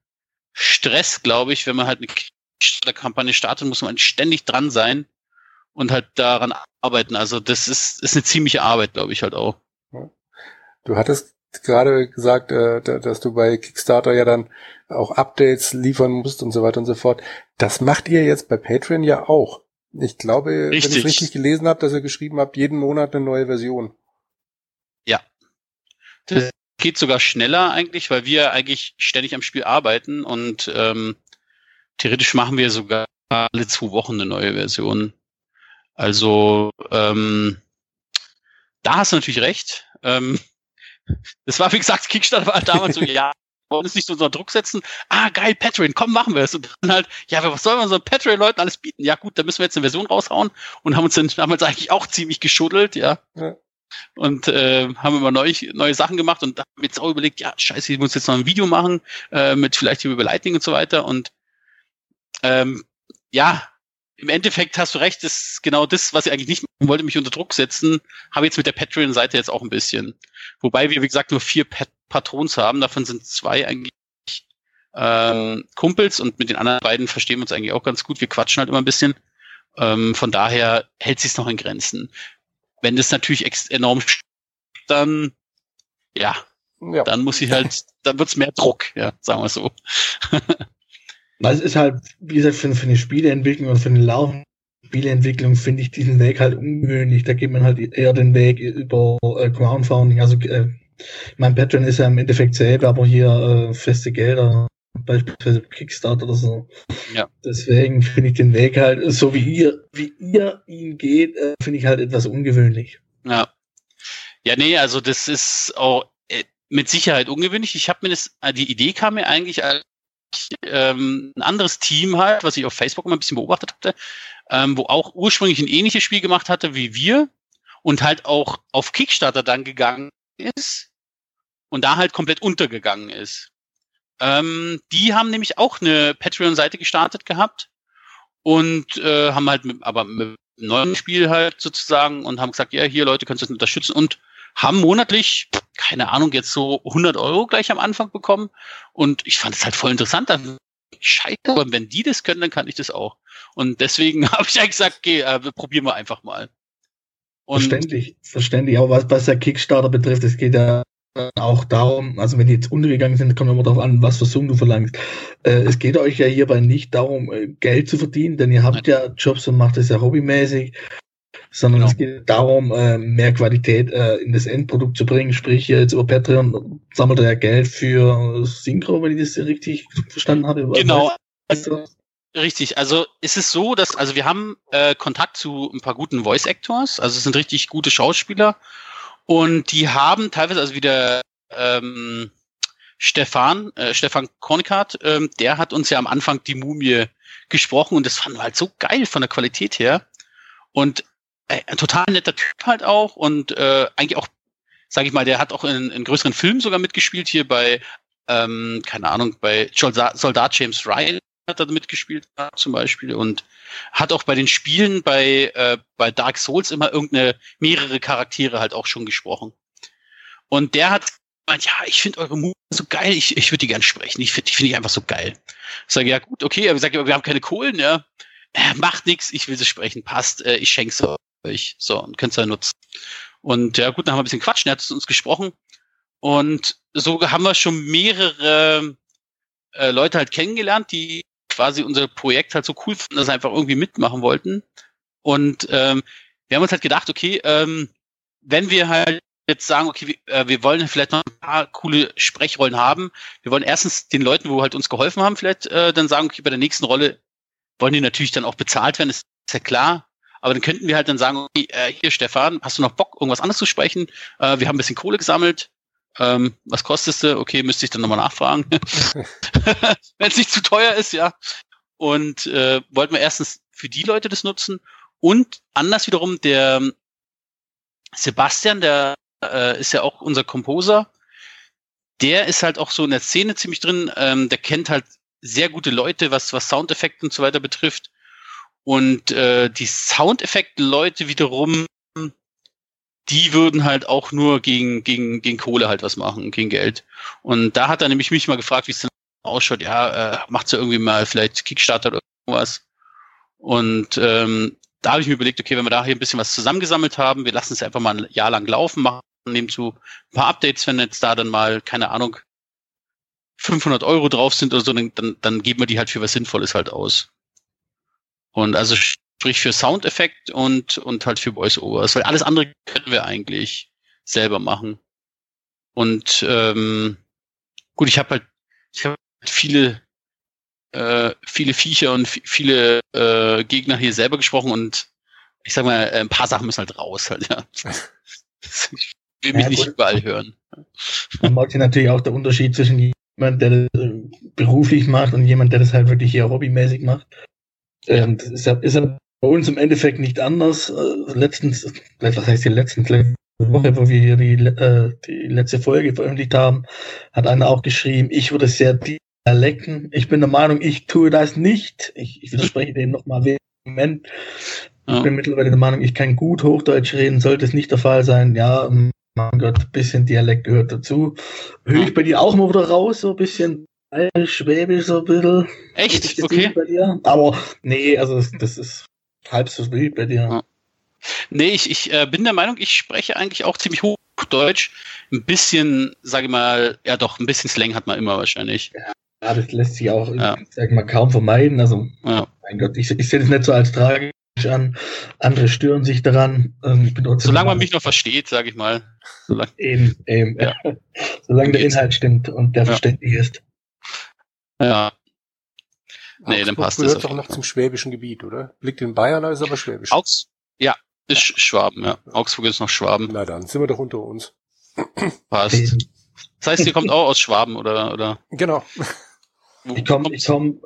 Stress, glaube ich, wenn man halt eine Kampagne startet, muss man ständig dran sein und halt daran arbeiten. Also das ist, ist eine ziemliche Arbeit, glaube ich halt auch. Du hattest gerade gesagt, äh, dass du bei Kickstarter ja dann auch Updates liefern musst und so weiter und so fort. Das macht ihr jetzt bei Patreon ja auch. Ich glaube, richtig. wenn ich richtig gelesen habe, dass ihr geschrieben habt, jeden Monat eine neue Version. Ja. Das geht sogar schneller eigentlich, weil wir eigentlich ständig am Spiel arbeiten und ähm, theoretisch machen wir sogar alle zwei Wochen eine neue Version. Also ähm, da hast du natürlich recht. Ähm, [LAUGHS] das war, wie gesagt, Kickstarter war damals so, ja, wollen uns nicht so unter Druck setzen. Ah, geil, Patreon, komm, machen wir es. Und dann halt, ja, was sollen wir unseren Patreon-Leuten alles bieten? Ja, gut, dann müssen wir jetzt eine Version raushauen und haben uns dann damals eigentlich auch ziemlich geschuddelt, ja. ja. Und äh, haben immer neu, neue Sachen gemacht und haben jetzt auch überlegt, ja, scheiße, ich muss jetzt noch ein Video machen, äh, mit vielleicht über Lightning und so weiter. Und ähm, ja, im Endeffekt hast du recht, das ist genau das, was ich eigentlich nicht machen wollte, mich unter Druck setzen, habe jetzt mit der Patreon-Seite jetzt auch ein bisschen. Wobei wir, wie gesagt, nur vier Pat Patrons haben, davon sind zwei eigentlich ähm, Kumpels und mit den anderen beiden verstehen wir uns eigentlich auch ganz gut. Wir quatschen halt immer ein bisschen. Ähm, von daher hält sich noch in Grenzen. Wenn das natürlich enorm dann ja, ja, dann muss ich halt, dann wird's mehr Druck, ja, sagen wir so. [LAUGHS] Weil es ist halt, wie gesagt, für, für eine Spieleentwicklung und für eine laufende Spieleentwicklung finde ich diesen Weg halt ungewöhnlich. Da geht man halt eher den Weg über äh, Crowdfunding. Also äh, mein Patreon ist ja im Endeffekt selber, aber hier äh, feste Gelder, beispielsweise Kickstarter oder so. Ja. Deswegen finde ich den Weg halt, so wie ihr, wie ihr ihn geht, äh, finde ich halt etwas ungewöhnlich. Ja. Ja, nee, also das ist auch äh, mit Sicherheit ungewöhnlich. Ich habe mir das, äh, die Idee kam mir eigentlich als ähm, ein anderes Team halt, was ich auf Facebook immer ein bisschen beobachtet hatte, ähm, wo auch ursprünglich ein ähnliches Spiel gemacht hatte wie wir und halt auch auf Kickstarter dann gegangen ist und da halt komplett untergegangen ist. Ähm, die haben nämlich auch eine Patreon-Seite gestartet gehabt und äh, haben halt mit, aber mit einem neuen Spiel halt sozusagen und haben gesagt, ja, hier Leute, könnt ihr das unterstützen und haben monatlich, keine Ahnung, jetzt so 100 Euro gleich am Anfang bekommen. Und ich fand es halt voll interessant. Dann scheiße, aber wenn die das können, dann kann ich das auch. Und deswegen [LAUGHS] habe ich eigentlich gesagt, okay, äh, probieren wir einfach mal. Und verständlich, verständlich. Aber was, was der Kickstarter betrifft, es geht ja auch darum, also wenn die jetzt untergegangen sind, kommt immer darauf an, was für Summen du verlangst. Äh, es geht euch ja hierbei nicht darum, äh, Geld zu verdienen, denn ihr habt Nein. ja Jobs und macht es ja hobbymäßig sondern genau. es geht darum, äh, mehr Qualität äh, in das Endprodukt zu bringen. Sprich, jetzt über Patreon sammelt er ja Geld für Synchro, wenn ich das richtig verstanden habe. Genau. Also, Richtig, also es ist so, dass, also wir haben äh, Kontakt zu ein paar guten Voice Actors, also es sind richtig gute Schauspieler und die haben teilweise, also wie der ähm, Stefan, äh, Stefan Kornikat, ähm, der hat uns ja am Anfang die Mumie gesprochen und das fanden wir halt so geil von der Qualität her. Und ein total netter Typ halt auch und äh, eigentlich auch, sage ich mal, der hat auch in, in größeren Filmen sogar mitgespielt, hier bei, ähm, keine Ahnung, bei Soldat, James Ryan hat er mitgespielt zum Beispiel und hat auch bei den Spielen bei, äh, bei Dark Souls immer irgendeine, mehrere Charaktere halt auch schon gesprochen. Und der hat gemeint, ja, ich finde eure Move so geil, ich, ich würde die gern sprechen. Ich finde die finde ich einfach so geil. Ich sage, ja gut, okay, aber sage, wir haben keine Kohlen, ja. Äh, macht nichts, ich will sie sprechen, passt, äh, ich schenk's euch. So, und könnt ihr nutzen. Und ja gut, dann haben wir ein bisschen quatschen, er hat uns gesprochen. Und so haben wir schon mehrere äh, Leute halt kennengelernt, die quasi unser Projekt halt so cool fanden, dass sie einfach irgendwie mitmachen wollten. Und ähm, wir haben uns halt gedacht, okay, ähm, wenn wir halt jetzt sagen, okay, wir, äh, wir wollen vielleicht noch ein paar coole Sprechrollen haben. Wir wollen erstens den Leuten, wo halt uns geholfen haben, vielleicht äh, dann sagen, okay, bei der nächsten Rolle wollen die natürlich dann auch bezahlt werden, ist ja klar. Aber dann könnten wir halt dann sagen, okay, äh, hier Stefan, hast du noch Bock, irgendwas anderes zu sprechen? Äh, wir haben ein bisschen Kohle gesammelt. Ähm, was kostest du? Okay, müsste ich dann nochmal nachfragen. [LAUGHS] [LAUGHS] Wenn es nicht zu teuer ist, ja. Und äh, wollten wir erstens für die Leute das nutzen und anders wiederum der Sebastian, der äh, ist ja auch unser Composer. Der ist halt auch so in der Szene ziemlich drin. Ähm, der kennt halt sehr gute Leute, was, was Soundeffekte und so weiter betrifft. Und äh, die Soundeffekt-Leute wiederum, die würden halt auch nur gegen, gegen, gegen Kohle halt was machen, gegen Geld. Und da hat er nämlich mich mal gefragt, wie es denn ausschaut. Ja, äh, macht ja irgendwie mal vielleicht Kickstarter oder irgendwas. Und ähm, da habe ich mir überlegt, okay, wenn wir da hier ein bisschen was zusammengesammelt haben, wir lassen es einfach mal ein Jahr lang laufen, machen nebenzu ein paar Updates, wenn jetzt da dann mal, keine Ahnung, 500 Euro drauf sind oder so, dann, dann, dann geben wir die halt für was Sinnvolles halt aus. Und also sprich für Soundeffekt und, und halt für Voice-Overs, weil alles andere können wir eigentlich selber machen. Und ähm, gut, ich habe halt, ich habe viele, äh, viele Viecher und viele äh, Gegner hier selber gesprochen und ich sag mal, ein paar Sachen müssen halt raus halt, ja. ich [LAUGHS] will mich ja, nicht überall hören. Man mag ja natürlich auch der Unterschied zwischen jemand, der das äh, beruflich macht und jemand, der das halt wirklich hier hobbymäßig macht. Ähm, das ist ja, ist ja bei uns im Endeffekt nicht anders. Äh, letztens, was heißt die letzten Woche, wo wir hier die, äh, die letzte Folge veröffentlicht haben, hat einer auch geschrieben, ich würde sehr dialekten. Ich bin der Meinung, ich tue das nicht. Ich, ich widerspreche dem nochmal vehement. Ich bin mittlerweile der Meinung, ich kann gut Hochdeutsch reden, sollte es nicht der Fall sein. Ja, mein Gott, bisschen Dialekt gehört dazu. Höre ich bei dir auch mal wieder raus, so ein bisschen Schwäbisch, so ein bisschen. Echt? Okay. Bei dir. Aber nee, also das, ist halb so wild bei dir. Ja. Nee, ich, ich äh, bin der Meinung, ich spreche eigentlich auch ziemlich Hochdeutsch. Ein bisschen, sage ich mal, ja doch, ein bisschen Slang hat man immer wahrscheinlich. Ja, das lässt sich auch, ja. sag mal, kaum vermeiden. Also, ja. mein Gott, ich, ich sehe das nicht so als tragisch an. Andere stören sich daran. Ähm, Solange man mich noch versteht, sage ich mal. Solange, eben, eben. Ja. [LAUGHS] Solange der Inhalt stimmt und der verständlich ist. Ja. Nee, dann passt das. gehört doch noch zum schwäbischen Gebiet, oder? Liegt in Bayern, ist aber schwäbisch. Augs ja, ist Schwaben, ja. Augsburg ist noch Schwaben. Na dann, sind wir doch unter uns. Passt. Das heißt, ihr kommt auch aus Schwaben, oder? oder? Genau. ich komme ich komm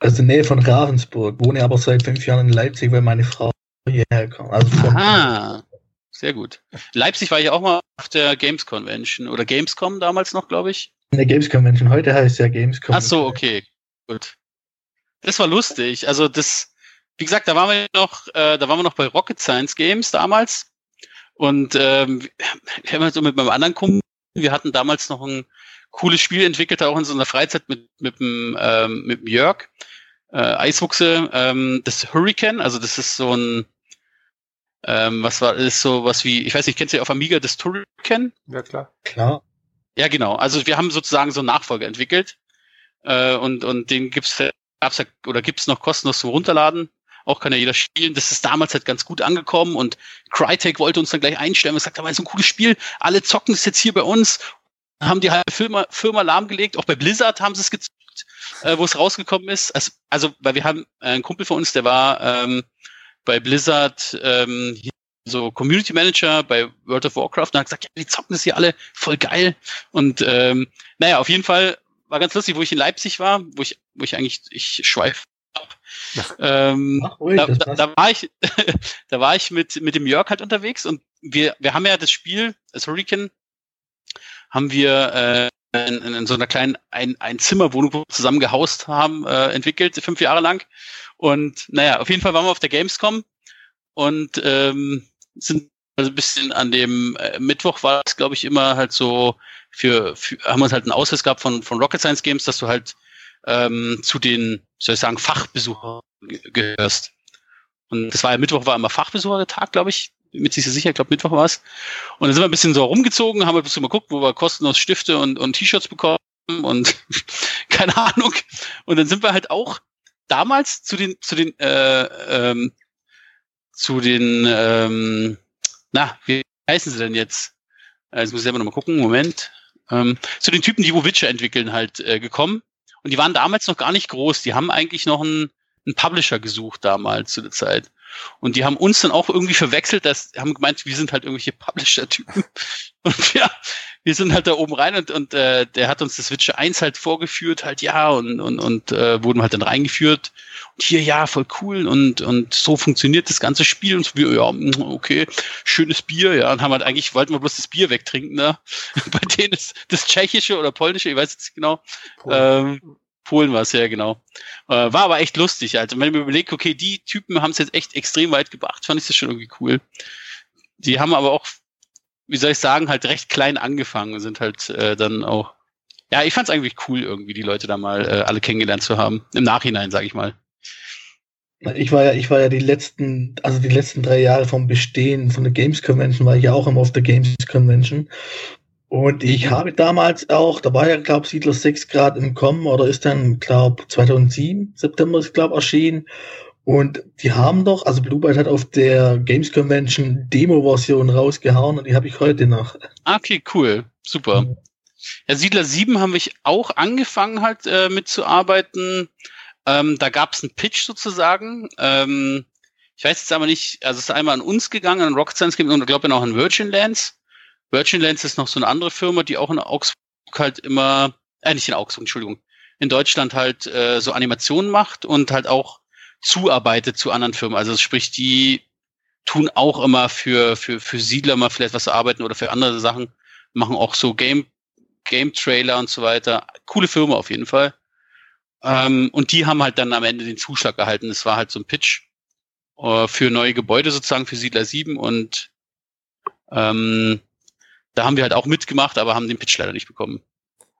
aus der Nähe von Ravensburg, wohne aber seit fünf Jahren in Leipzig, weil meine Frau hierher kommt. Also Ah, sehr gut. Leipzig war ich auch mal auf der Games Convention oder Gamescom damals noch, glaube ich. In der Games Convention. Heute heißt es ja Gamescom. Ach so, okay. Gut. Das war lustig. Also das, wie gesagt, da waren wir noch, äh, da waren wir noch bei Rocket Science Games damals. Und ähm, wir haben halt so mit meinem anderen Kumpel, wir hatten damals noch ein cooles Spiel entwickelt, auch in so einer Freizeit mit, mit, dem, ähm, mit dem Jörg, äh, Eiswuchse, ähm, das Hurricane, also das ist so ein, ähm, was war, ist so was wie, ich weiß nicht, kennst du auf Amiga das Hurricane? Ja, klar. Klar. Ja, genau. Also wir haben sozusagen so einen Nachfolger entwickelt äh, und, und den gab's ja, oder gibt's noch kostenlos zum Runterladen. Auch kann ja jeder spielen. Das ist damals halt ganz gut angekommen und Crytek wollte uns dann gleich einstellen und gesagt, da war so ein cooles Spiel, alle zocken es jetzt hier bei uns haben die halbe Firma, Firma lahmgelegt. Auch bei Blizzard haben sie es gezückt, äh, wo es rausgekommen ist. Also, also, weil wir haben äh, einen Kumpel von uns, der war ähm, bei Blizzard ähm, so Community Manager bei World of Warcraft und hat gesagt, ja, die zocken das hier alle voll geil. Und ähm, naja, auf jeden Fall war ganz lustig, wo ich in Leipzig war, wo ich, wo ich eigentlich, ich schweife ab. [LAUGHS] Ähm, Ach, ruhig, da, da, da, war ich, [LAUGHS] da war ich mit, mit dem Jörg halt unterwegs und wir, wir haben ja das Spiel, das Hurricane, haben wir äh, in, in so einer kleinen ein, ein Zimmerwohnung, wo wir zusammen gehaust haben, äh, entwickelt, fünf Jahre lang. Und naja, auf jeden Fall waren wir auf der Gamescom und ähm, sind also ein bisschen an dem äh, Mittwoch war es, glaube ich, immer halt so für, für haben wir uns halt einen Ausweis gehabt von, von Rocket Science Games, dass du halt ähm, zu den, soll ich sagen, Fachbesuchern gehörst. Und das war ja Mittwoch war immer Fachbesuchertag, glaube ich, mit sich sicher, ich glaube Mittwoch war es. Und dann sind wir ein bisschen so rumgezogen, haben ein bisschen mal geguckt, wo wir kostenlos Stifte und, und T-Shirts bekommen und [LAUGHS] keine Ahnung. Und dann sind wir halt auch damals zu den, zu den, äh, ähm, zu den, ähm, na, wie heißen sie denn jetzt? Äh, jetzt muss ich selber nochmal gucken, Moment. Ähm, zu den Typen, die wo Witcher entwickeln, halt äh, gekommen. Und die waren damals noch gar nicht groß. Die haben eigentlich noch einen, einen Publisher gesucht damals zu der Zeit. Und die haben uns dann auch irgendwie verwechselt, dass haben gemeint, wir sind halt irgendwelche Publisher-Typen. [LAUGHS] Und ja, wir sind halt da oben rein und, und äh, der hat uns das Witcher 1 halt vorgeführt, halt ja, und, und, und äh, wurden halt dann reingeführt. Und hier, ja, voll cool und, und so funktioniert das ganze Spiel. Und so, wir, ja, mm, okay, schönes Bier, ja. Und haben halt eigentlich, wollten wir bloß das Bier wegtrinken, ne? [LAUGHS] Bei denen ist das tschechische oder polnische, ich weiß jetzt nicht genau. Polen, ähm, Polen war es, ja, genau. Äh, war aber echt lustig. Also, wenn man überlegt, okay, die Typen haben es jetzt echt extrem weit gebracht, fand ich das schon irgendwie cool. Die haben aber auch wie soll ich sagen, halt recht klein angefangen und sind halt äh, dann auch. Ja, ich fand es eigentlich cool, irgendwie die Leute da mal äh, alle kennengelernt zu haben. Im Nachhinein, sage ich mal. Ich war ja, ich war ja die letzten, also die letzten drei Jahre vom Bestehen von der Games Convention war ich ja auch immer auf der Games Convention. Und ich habe damals auch, da war ja, glaube Siedler 6 Grad im Kommen oder ist dann, glaube 2007, September ist, glaube erschienen. Und die haben doch, also Blue Byte hat auf der Games Convention Demo-Version rausgehauen und die habe ich heute noch. Okay, cool. Super. Ja, Siedler 7 haben wir auch angefangen halt äh, mitzuarbeiten. Ähm, da gab es einen Pitch sozusagen. Ähm, ich weiß jetzt aber nicht, also es ist einmal an uns gegangen, an Rocket Science und ich glaube noch an Virgin Lands. Virgin Lands ist noch so eine andere Firma, die auch in Augsburg halt immer, äh, nicht in Augsburg, Entschuldigung, in Deutschland halt äh, so Animationen macht und halt auch zuarbeitet zu anderen Firmen. Also sprich, die tun auch immer für, für, für Siedler mal vielleicht was arbeiten oder für andere Sachen, machen auch so Game, Game Trailer und so weiter. Coole Firma auf jeden Fall. Ähm, und die haben halt dann am Ende den Zuschlag erhalten. Es war halt so ein Pitch äh, für neue Gebäude sozusagen für Siedler 7 und ähm, da haben wir halt auch mitgemacht, aber haben den Pitch leider nicht bekommen.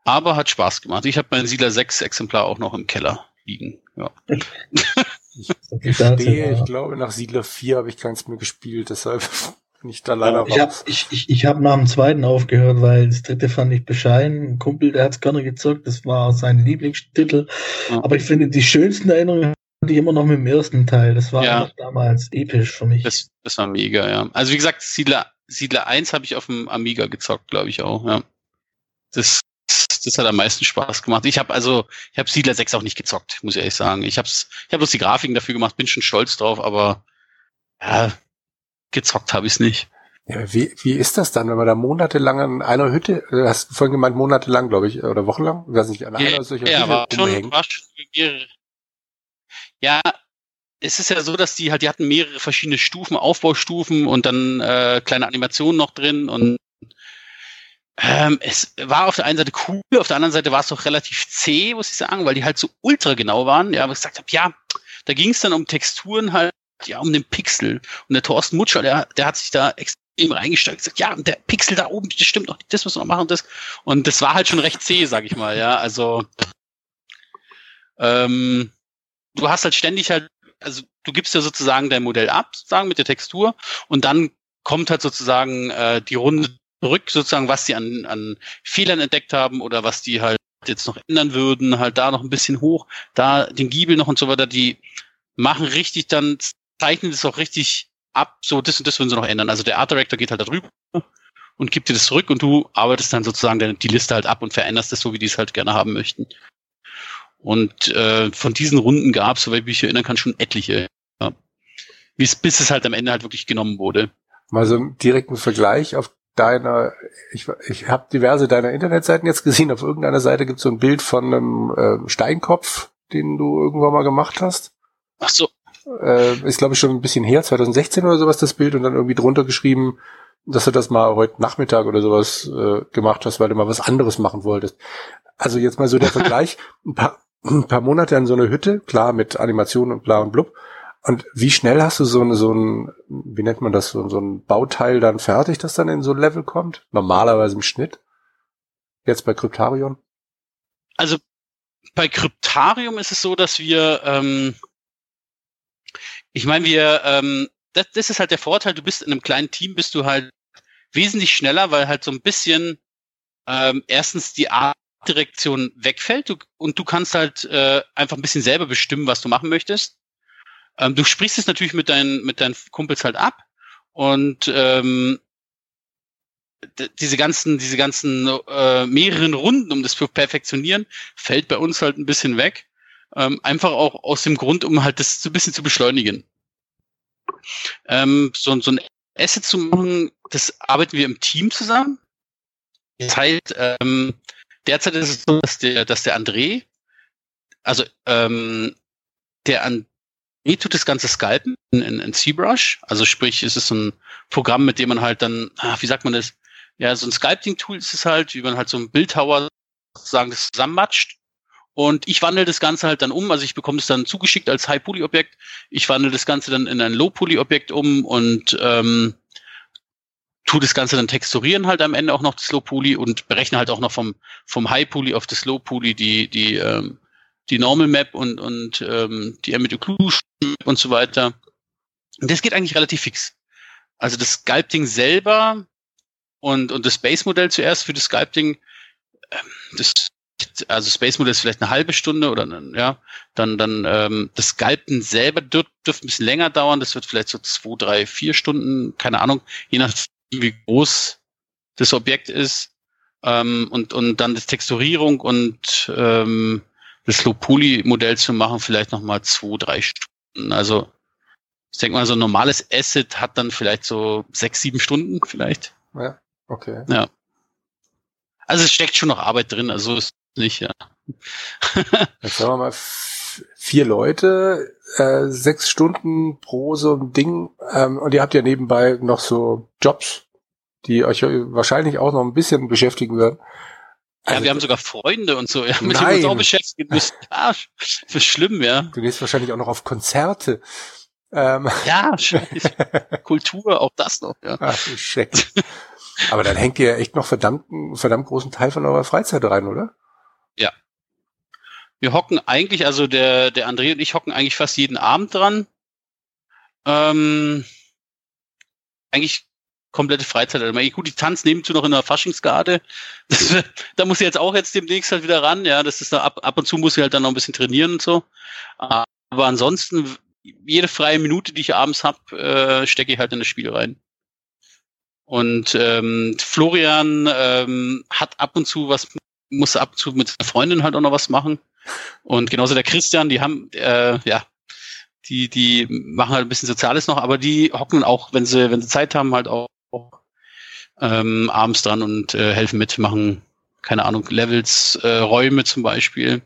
Aber hat Spaß gemacht. Ich habe mein Siedler 6 Exemplar auch noch im Keller liegen. Ja. [LAUGHS] Ich gestehe, ich glaube, nach Siedler 4 habe ich keins mehr gespielt, deshalb [LAUGHS] bin ich da leider ich raus. Hab, ich ich, ich habe nach dem zweiten aufgehört, weil das dritte fand ich bescheiden. Ein Kumpel, der hat's gerne gezockt, das war sein Lieblingstitel. Ja. Aber ich finde, die schönsten Erinnerungen hatte ich immer noch mit dem ersten Teil. Das war ja. damals episch für mich. Das, das war mega, ja. Also wie gesagt, Siedler, Siedler 1 habe ich auf dem Amiga gezockt, glaube ich auch, ja. Das das hat am meisten Spaß gemacht. Ich habe also, ich habe Siedler 6 auch nicht gezockt, muss ich ehrlich sagen. Ich habe ich hab bloß die Grafiken dafür gemacht, bin schon stolz drauf, aber ja, gezockt habe ich es nicht. Ja, wie, wie ist das dann, wenn man da monatelang an einer Hütte, äh, hast du vorhin gemeint, monatelang, glaube ich, oder wochenlang? Ich weiß nicht, an einer ja, solcher ja, Hütte war schon, war schon. Ja, es ist ja so, dass die halt, die hatten mehrere verschiedene Stufen, Aufbaustufen und dann äh, kleine Animationen noch drin und ähm, es war auf der einen Seite cool, auf der anderen Seite war es doch relativ zäh, muss ich sagen, weil die halt so ultra genau waren. Ja, aber ich gesagt habe, ja, da ging es dann um Texturen halt, ja, um den Pixel. Und der Thorsten Mutscher, der, der hat sich da extrem reingesteigt, gesagt, ja, der Pixel da oben, das stimmt noch nicht, das müssen wir noch machen und das. Und das war halt schon recht zäh, sag ich mal, ja. Also ähm, du hast halt ständig halt, also du gibst ja sozusagen dein Modell ab, sozusagen mit der Textur, und dann kommt halt sozusagen äh, die Runde zurück, sozusagen, was sie an, an Fehlern entdeckt haben oder was die halt jetzt noch ändern würden, halt da noch ein bisschen hoch, da den Giebel noch und so weiter, die machen richtig dann, zeichnen das auch richtig ab, so das und das würden sie noch ändern. Also der Art Director geht halt da drüber und gibt dir das zurück und du arbeitest dann sozusagen die Liste halt ab und veränderst das so, wie die es halt gerne haben möchten. Und äh, von diesen Runden gab es, soweit ich mich erinnern kann, schon etliche. Ja. Bis, bis es halt am Ende halt wirklich genommen wurde. Mal so einen direkten Vergleich auf deiner, ich, ich habe diverse deiner Internetseiten jetzt gesehen, auf irgendeiner Seite gibt es so ein Bild von einem äh, Steinkopf, den du irgendwann mal gemacht hast. Ach so. Äh, ist, glaube ich, schon ein bisschen her, 2016 oder sowas, das Bild, und dann irgendwie drunter geschrieben, dass du das mal heute Nachmittag oder sowas äh, gemacht hast, weil du mal was anderes machen wolltest. Also jetzt mal so der [LAUGHS] Vergleich, ein paar, ein paar Monate an so einer Hütte, klar, mit Animation und bla und blub, und wie schnell hast du so ein, so ein, wie nennt man das, so, so ein Bauteil dann fertig, das dann in so ein Level kommt? Normalerweise im Schnitt? Jetzt bei Kryptarion? Also bei Kryptarium ist es so, dass wir, ähm, ich meine, wir, ähm, das, das ist halt der Vorteil, du bist in einem kleinen Team, bist du halt wesentlich schneller, weil halt so ein bisschen ähm, erstens die Artdirektion wegfällt du, und du kannst halt äh, einfach ein bisschen selber bestimmen, was du machen möchtest. Ähm, du sprichst es natürlich mit deinen, mit deinen Kumpels halt ab und ähm, diese ganzen, diese ganzen äh, mehreren Runden, um das zu perfektionieren, fällt bei uns halt ein bisschen weg. Ähm, einfach auch aus dem Grund, um halt das so ein bisschen zu beschleunigen. Ähm, so, so ein Asset zu machen, das arbeiten wir im Team zusammen. Das heißt, ähm, derzeit ist es so, dass der, dass der André, also ähm, der an Nee, tut das Ganze Skypen in, in, in ZBrush. Also sprich, es ist so ein Programm, mit dem man halt dann, ach, wie sagt man das? Ja, so ein Sculpting-Tool ist es halt, wie man halt so ein Bildtower sozusagen das zusammenmatscht. Und ich wandle das Ganze halt dann um, also ich bekomme es dann zugeschickt als High-Poly-Objekt. Ich wandle das Ganze dann in ein Low-Poly-Objekt um und ähm, tue das Ganze dann texturieren halt am Ende auch noch das Low-Poly und berechne halt auch noch vom, vom High-Poly auf das Low-Poly die, die ähm, die Normal Map und, und ähm, die Occlusion und so weiter. Und das geht eigentlich relativ fix. Also das Sculpting selber und, und das Space-Modell zuerst für das Sculpting, ähm, das, also Space-Modell ist vielleicht eine halbe Stunde oder ja, dann, dann ähm, das Sculpten selber dürfte dürft ein bisschen länger dauern, das wird vielleicht so zwei, drei, vier Stunden, keine Ahnung, je nachdem, wie groß das Objekt ist. Ähm, und, und dann das Texturierung und ähm, das Low-Poly-Modell zu machen, vielleicht nochmal zwei, drei Stunden. Also ich denke mal, so ein normales Asset hat dann vielleicht so sechs, sieben Stunden vielleicht. Ja, okay. Ja. Also es steckt schon noch Arbeit drin, also ist nicht, ja. [LAUGHS] Jetzt sagen wir mal vier Leute, äh, sechs Stunden pro so ein Ding ähm, und ihr habt ja nebenbei noch so Jobs, die euch wahrscheinlich auch noch ein bisschen beschäftigen werden. Ja, also, wir haben sogar Freunde und so, ja, mit denen wir uns auch beschäftigen müssen. [LAUGHS] Ja, das ist schlimm, ja. Du gehst wahrscheinlich auch noch auf Konzerte. Ähm. Ja, [LAUGHS] Kultur, auch das noch, ja. Ach, Schreck. Aber dann hängt ihr echt noch verdammt, verdammt großen Teil von eurer Freizeit rein, oder? Ja. Wir hocken eigentlich, also der, der André und ich hocken eigentlich fast jeden Abend dran. Ähm, eigentlich komplette Freizeit. Also, gut, die tanzen nebenzu noch in der Faschingsgarde. Das, [LAUGHS] da muss ich jetzt auch jetzt demnächst halt wieder ran. Ja, das ist da ab, ab und zu muss ich halt dann noch ein bisschen trainieren und so. Aber ansonsten, jede freie Minute, die ich abends hab, äh, stecke ich halt in das Spiel rein. Und ähm, Florian ähm, hat ab und zu was, muss ab und zu mit seiner Freundin halt auch noch was machen. Und genauso der Christian, die haben, äh, ja, die, die machen halt ein bisschen Soziales noch, aber die hocken auch, wenn sie, wenn sie Zeit haben, halt auch ähm, abends dran und äh, helfen mit, machen, keine Ahnung, Levels, äh, Räume zum Beispiel.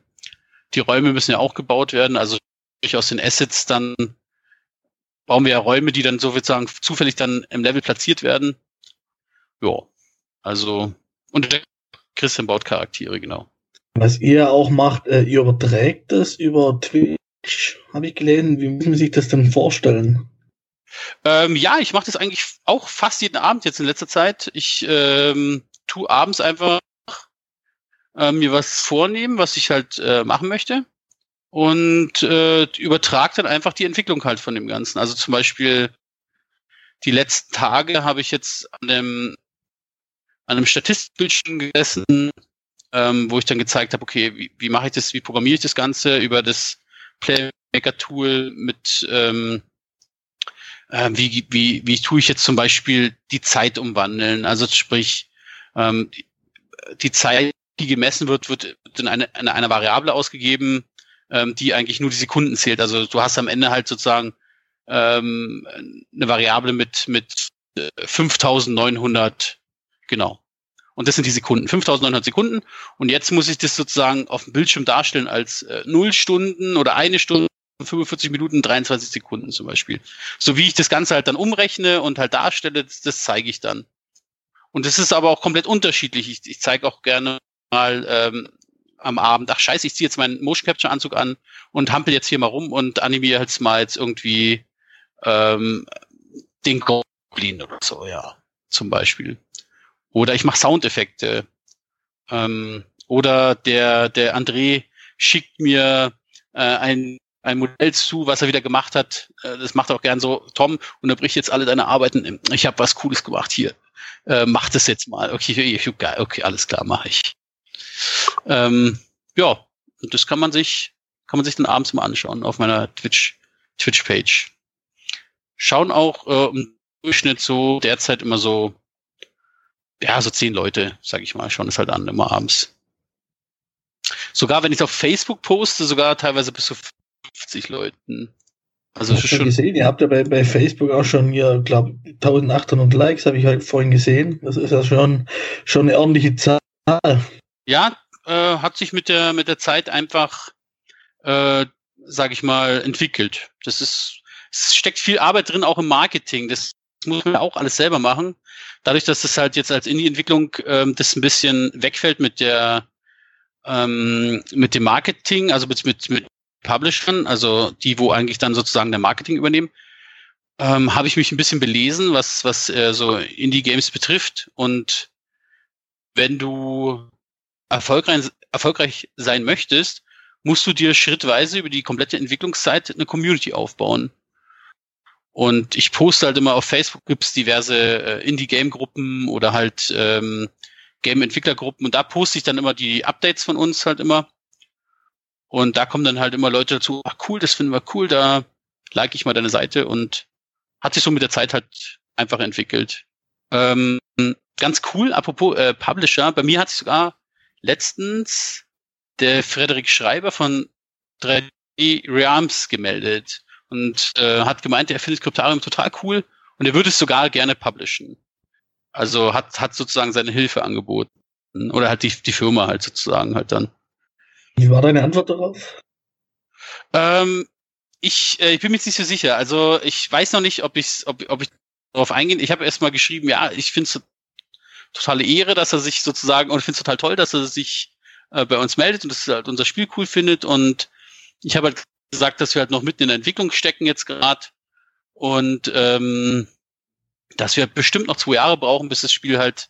Die Räume müssen ja auch gebaut werden, also aus den Assets dann bauen wir ja Räume, die dann so sozusagen zufällig dann im Level platziert werden. Ja, also und der Christian baut Charaktere, genau. Was ihr auch macht, äh, ihr überträgt das über Twitch, habe ich gelesen. Wie muss man sich das denn vorstellen? Ähm, ja, ich mache das eigentlich auch fast jeden Abend jetzt in letzter Zeit. Ich ähm, tu abends einfach äh, mir was vornehmen, was ich halt äh, machen möchte und äh, übertrage dann einfach die Entwicklung halt von dem Ganzen. Also zum Beispiel die letzten Tage habe ich jetzt an dem an einem Statistikbildschirm gesessen, ähm, wo ich dann gezeigt habe, okay, wie, wie mache ich das, wie programmiere ich das Ganze über das Playmaker-Tool mit ähm, äh, wie, wie, wie tue ich jetzt zum Beispiel die Zeit umwandeln? Also sprich, ähm, die, Zeit, die gemessen wird, wird in eine, in eine Variable ausgegeben, ähm, die eigentlich nur die Sekunden zählt. Also du hast am Ende halt sozusagen ähm, eine Variable mit, mit 5900, genau. Und das sind die Sekunden, 5900 Sekunden. Und jetzt muss ich das sozusagen auf dem Bildschirm darstellen als äh, 0 Stunden oder eine Stunde, 45 Minuten, 23 Sekunden zum Beispiel. So wie ich das Ganze halt dann umrechne und halt darstelle, das, das zeige ich dann. Und das ist aber auch komplett unterschiedlich. Ich, ich zeige auch gerne mal ähm, am Abend, ach scheiße, ich ziehe jetzt meinen Motion Capture Anzug an und hampel jetzt hier mal rum und animiere jetzt mal jetzt irgendwie ähm, den Goblin oder so, ja, zum Beispiel. Oder ich mache Soundeffekte. Ähm, oder der, der André schickt mir äh, ein, ein Modell zu, was er wieder gemacht hat. Äh, das macht er auch gern so, Tom, unterbrich jetzt alle deine Arbeiten. Ich habe was Cooles gemacht hier. Äh, mach das jetzt mal. Okay, okay, okay alles klar, mache ich. Ähm, ja, das kann man sich, kann man sich dann abends mal anschauen auf meiner Twitch, Twitch-Page. Schauen auch äh, im Durchschnitt so derzeit immer so ja, so zehn Leute, sag ich mal, schauen es halt an, immer abends. Sogar wenn ich auf Facebook poste, sogar teilweise bis zu 50 Leuten. Also ich schon gesehen, ihr habt ja bei, bei Facebook auch schon hier, glaube 1800 Likes, habe ich halt vorhin gesehen. Das ist ja schon, schon eine ordentliche Zahl. Ja, äh, hat sich mit der, mit der Zeit einfach, äh, sage ich mal, entwickelt. Das ist, es steckt viel Arbeit drin, auch im Marketing. Das muss man auch alles selber machen dadurch, dass es halt jetzt als Indie-Entwicklung ähm, das ein bisschen wegfällt mit der ähm, mit dem Marketing, also mit, mit, mit Publishern, also die, wo eigentlich dann sozusagen der Marketing übernehmen, ähm, habe ich mich ein bisschen belesen, was, was äh, so Indie-Games betrifft. Und wenn du erfolgreich, erfolgreich sein möchtest, musst du dir schrittweise über die komplette Entwicklungszeit eine Community aufbauen. Und ich poste halt immer auf Facebook, gibt's diverse äh, Indie-Game-Gruppen oder halt ähm, Game-Entwicklergruppen und da poste ich dann immer die Updates von uns halt immer. Und da kommen dann halt immer Leute dazu, ach cool, das finden wir cool, da like ich mal deine Seite und hat sich so mit der Zeit halt einfach entwickelt. Ähm, ganz cool, apropos äh, Publisher, bei mir hat sich sogar letztens der Frederik Schreiber von 3D Realms gemeldet und äh, hat gemeint, er findet Kryptarium total cool und er würde es sogar gerne publishen. Also hat, hat sozusagen seine Hilfe angeboten. Oder hat die, die Firma halt sozusagen halt dann. Wie war deine Antwort darauf? Ähm, ich, äh, ich bin mir nicht so sicher. Also ich weiß noch nicht, ob ich, ob, ob ich darauf eingehen. Ich habe erstmal geschrieben, ja, ich finde es totale Ehre, dass er sich sozusagen, und ich finde es total toll, dass er sich äh, bei uns meldet und dass er halt unser Spiel cool findet. Und ich habe halt gesagt, dass wir halt noch mitten in der Entwicklung stecken jetzt gerade und ähm, dass wir bestimmt noch zwei Jahre brauchen, bis das Spiel halt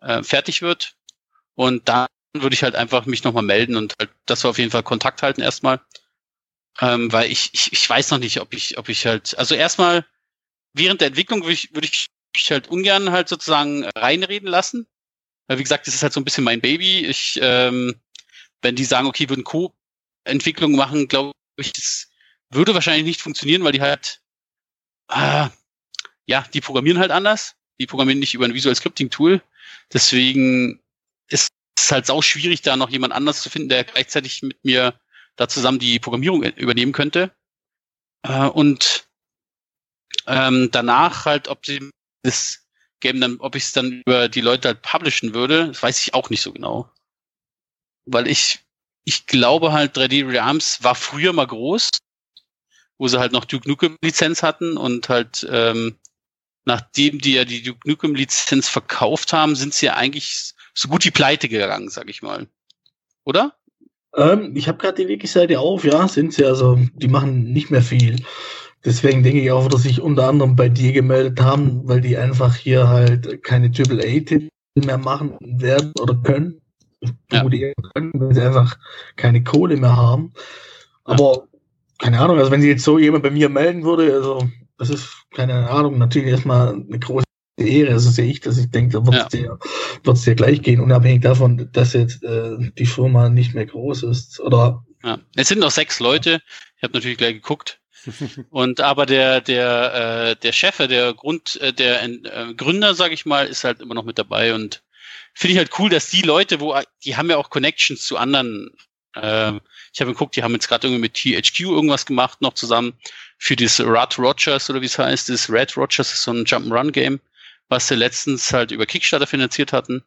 äh, fertig wird. Und dann würde ich halt einfach mich nochmal melden und halt, dass wir auf jeden Fall Kontakt halten erstmal. Ähm, weil ich, ich, ich weiß noch nicht, ob ich, ob ich halt, also erstmal während der Entwicklung würde ich, würde ich mich halt ungern halt sozusagen reinreden lassen. Weil wie gesagt, das ist halt so ein bisschen mein Baby. Ich, ähm, wenn die sagen, okay, würden Co-Entwicklung machen, glaube ich, das würde wahrscheinlich nicht funktionieren, weil die halt, äh, ja, die programmieren halt anders. Die programmieren nicht über ein Visual Scripting Tool. Deswegen ist es halt sau schwierig, da noch jemand anders zu finden, der gleichzeitig mit mir da zusammen die Programmierung übernehmen könnte. Äh, und ähm, danach halt, ob sie das Game dann, ob ich es dann über die Leute halt publishen würde, das weiß ich auch nicht so genau. Weil ich ich glaube halt 3D Realms war früher mal groß, wo sie halt noch Duke Nukem Lizenz hatten und halt ähm, nachdem die ja die Duke Nukem Lizenz verkauft haben, sind sie ja eigentlich so gut die Pleite gegangen, sag ich mal. Oder? Ähm, ich habe gerade die Wiki-Seite auf, ja, sind sie also, die machen nicht mehr viel. Deswegen denke ich auch, dass sich unter anderem bei dir gemeldet haben, weil die einfach hier halt keine AAA-Titel mehr machen werden oder können ja. die können, wenn sie einfach keine Kohle mehr haben. Aber ja. keine Ahnung, also wenn sie jetzt so jemand bei mir melden würde, also das ist keine Ahnung, natürlich erstmal eine große Ehre, also sehe ich, dass ich denke, da wird es ja. dir, wird's dir gleich gehen, unabhängig davon, dass jetzt äh, die Firma nicht mehr groß ist. Oder ja. Es sind noch sechs Leute. Ich habe natürlich gleich geguckt. [LAUGHS] und aber der der äh, der Chef, der Grund, äh, der äh, Gründer, sage ich mal, ist halt immer noch mit dabei und finde ich halt cool, dass die Leute, wo die haben ja auch Connections zu anderen. Äh, ich habe geguckt, die haben jetzt gerade irgendwie mit THQ irgendwas gemacht noch zusammen für dieses Red Rogers oder wie es heißt, das Red Rogers ist so ein Jump'n'Run Game, was sie letztens halt über Kickstarter finanziert hatten.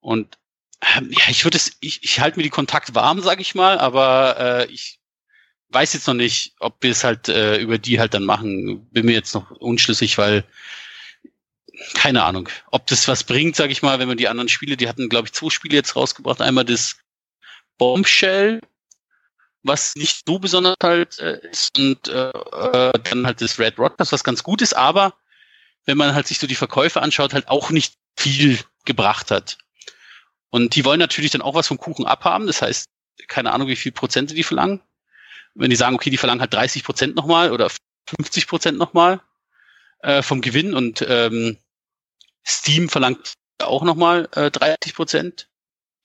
Und ähm, ja, ich würde es, ich, ich halte mir die Kontakt warm, sage ich mal, aber äh, ich weiß jetzt noch nicht, ob wir es halt äh, über die halt dann machen. Bin mir jetzt noch unschlüssig, weil keine Ahnung, ob das was bringt, sage ich mal, wenn man die anderen Spiele, die hatten, glaube ich, zwei Spiele jetzt rausgebracht. Einmal das Bombshell, was nicht so besonders halt äh, ist, und äh, äh, dann halt das Red Rogers, was ganz gut ist, aber wenn man halt sich so die Verkäufe anschaut, halt auch nicht viel gebracht hat. Und die wollen natürlich dann auch was vom Kuchen abhaben. Das heißt, keine Ahnung, wie viel Prozente die verlangen. Wenn die sagen, okay, die verlangen halt 30 Prozent nochmal oder 50 Prozent nochmal äh, vom Gewinn und ähm, Steam verlangt auch nochmal äh, 30 Prozent,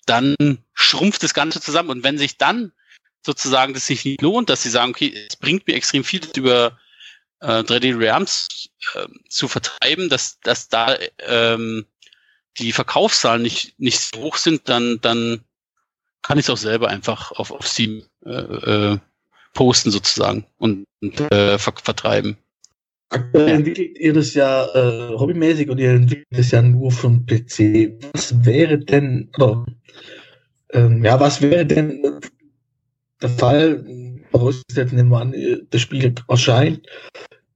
dann schrumpft das Ganze zusammen. Und wenn sich dann sozusagen das sich nicht lohnt, dass sie sagen, okay, es bringt mir extrem viel über äh, 3D Realms äh, zu vertreiben, dass, dass da ähm, die Verkaufszahlen nicht, nicht so hoch sind, dann, dann kann ich es auch selber einfach auf, auf Steam äh, äh, posten sozusagen und, und äh, ver vertreiben. Aktuell entwickelt ihr das ja äh, hobbymäßig und ihr entwickelt das ja nur vom PC. Was wäre denn, oder, ähm, ja, was wäre denn der Fall, vorausgesetzt wir an, das Spiel erscheint,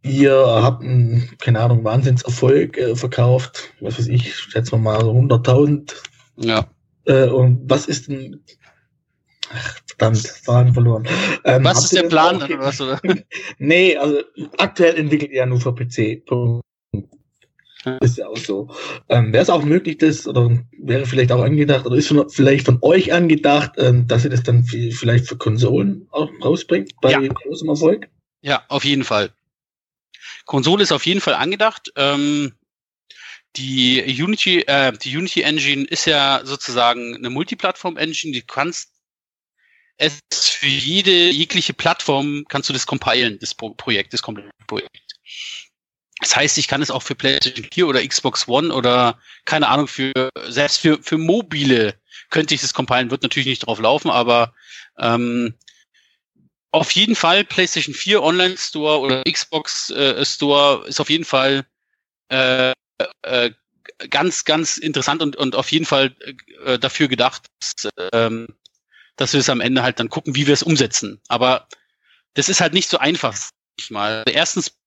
ihr habt einen, keine Ahnung, Wahnsinnserfolg äh, verkauft, was weiß ich, schätzen wir mal so 100.000. Ja. Äh, und was ist denn, ach, verdammt, Faden verloren. Ähm, was ist der Plan oder was, oder? [LAUGHS] nee, also aktuell entwickelt ihr ja nur für PC. Ist ja auch so. Ähm, wäre es auch möglich, das, oder wäre vielleicht auch angedacht, oder ist von, vielleicht von euch angedacht, ähm, dass ihr das dann vielleicht für Konsolen auch rausbringt, bei ja. großem Erfolg? Ja, auf jeden Fall. Konsole ist auf jeden Fall angedacht. Ähm, die Unity, äh, die Unity Engine ist ja sozusagen eine Multiplattform-Engine, die kannst es für jede jegliche Plattform kannst du das compilen, das Pro Projekt, das komplette Projekt. Das heißt, ich kann es auch für PlayStation 4 oder Xbox One oder keine Ahnung, für selbst für, für mobile könnte ich das compilen, wird natürlich nicht drauf laufen, aber ähm, auf jeden Fall PlayStation 4 Online Store oder Xbox äh, Store ist auf jeden Fall äh, äh, ganz, ganz interessant und, und auf jeden Fall äh, dafür gedacht, dass, ähm, dass wir es am Ende halt dann gucken, wie wir es umsetzen. Aber das ist halt nicht so einfach, ich mal. Erstens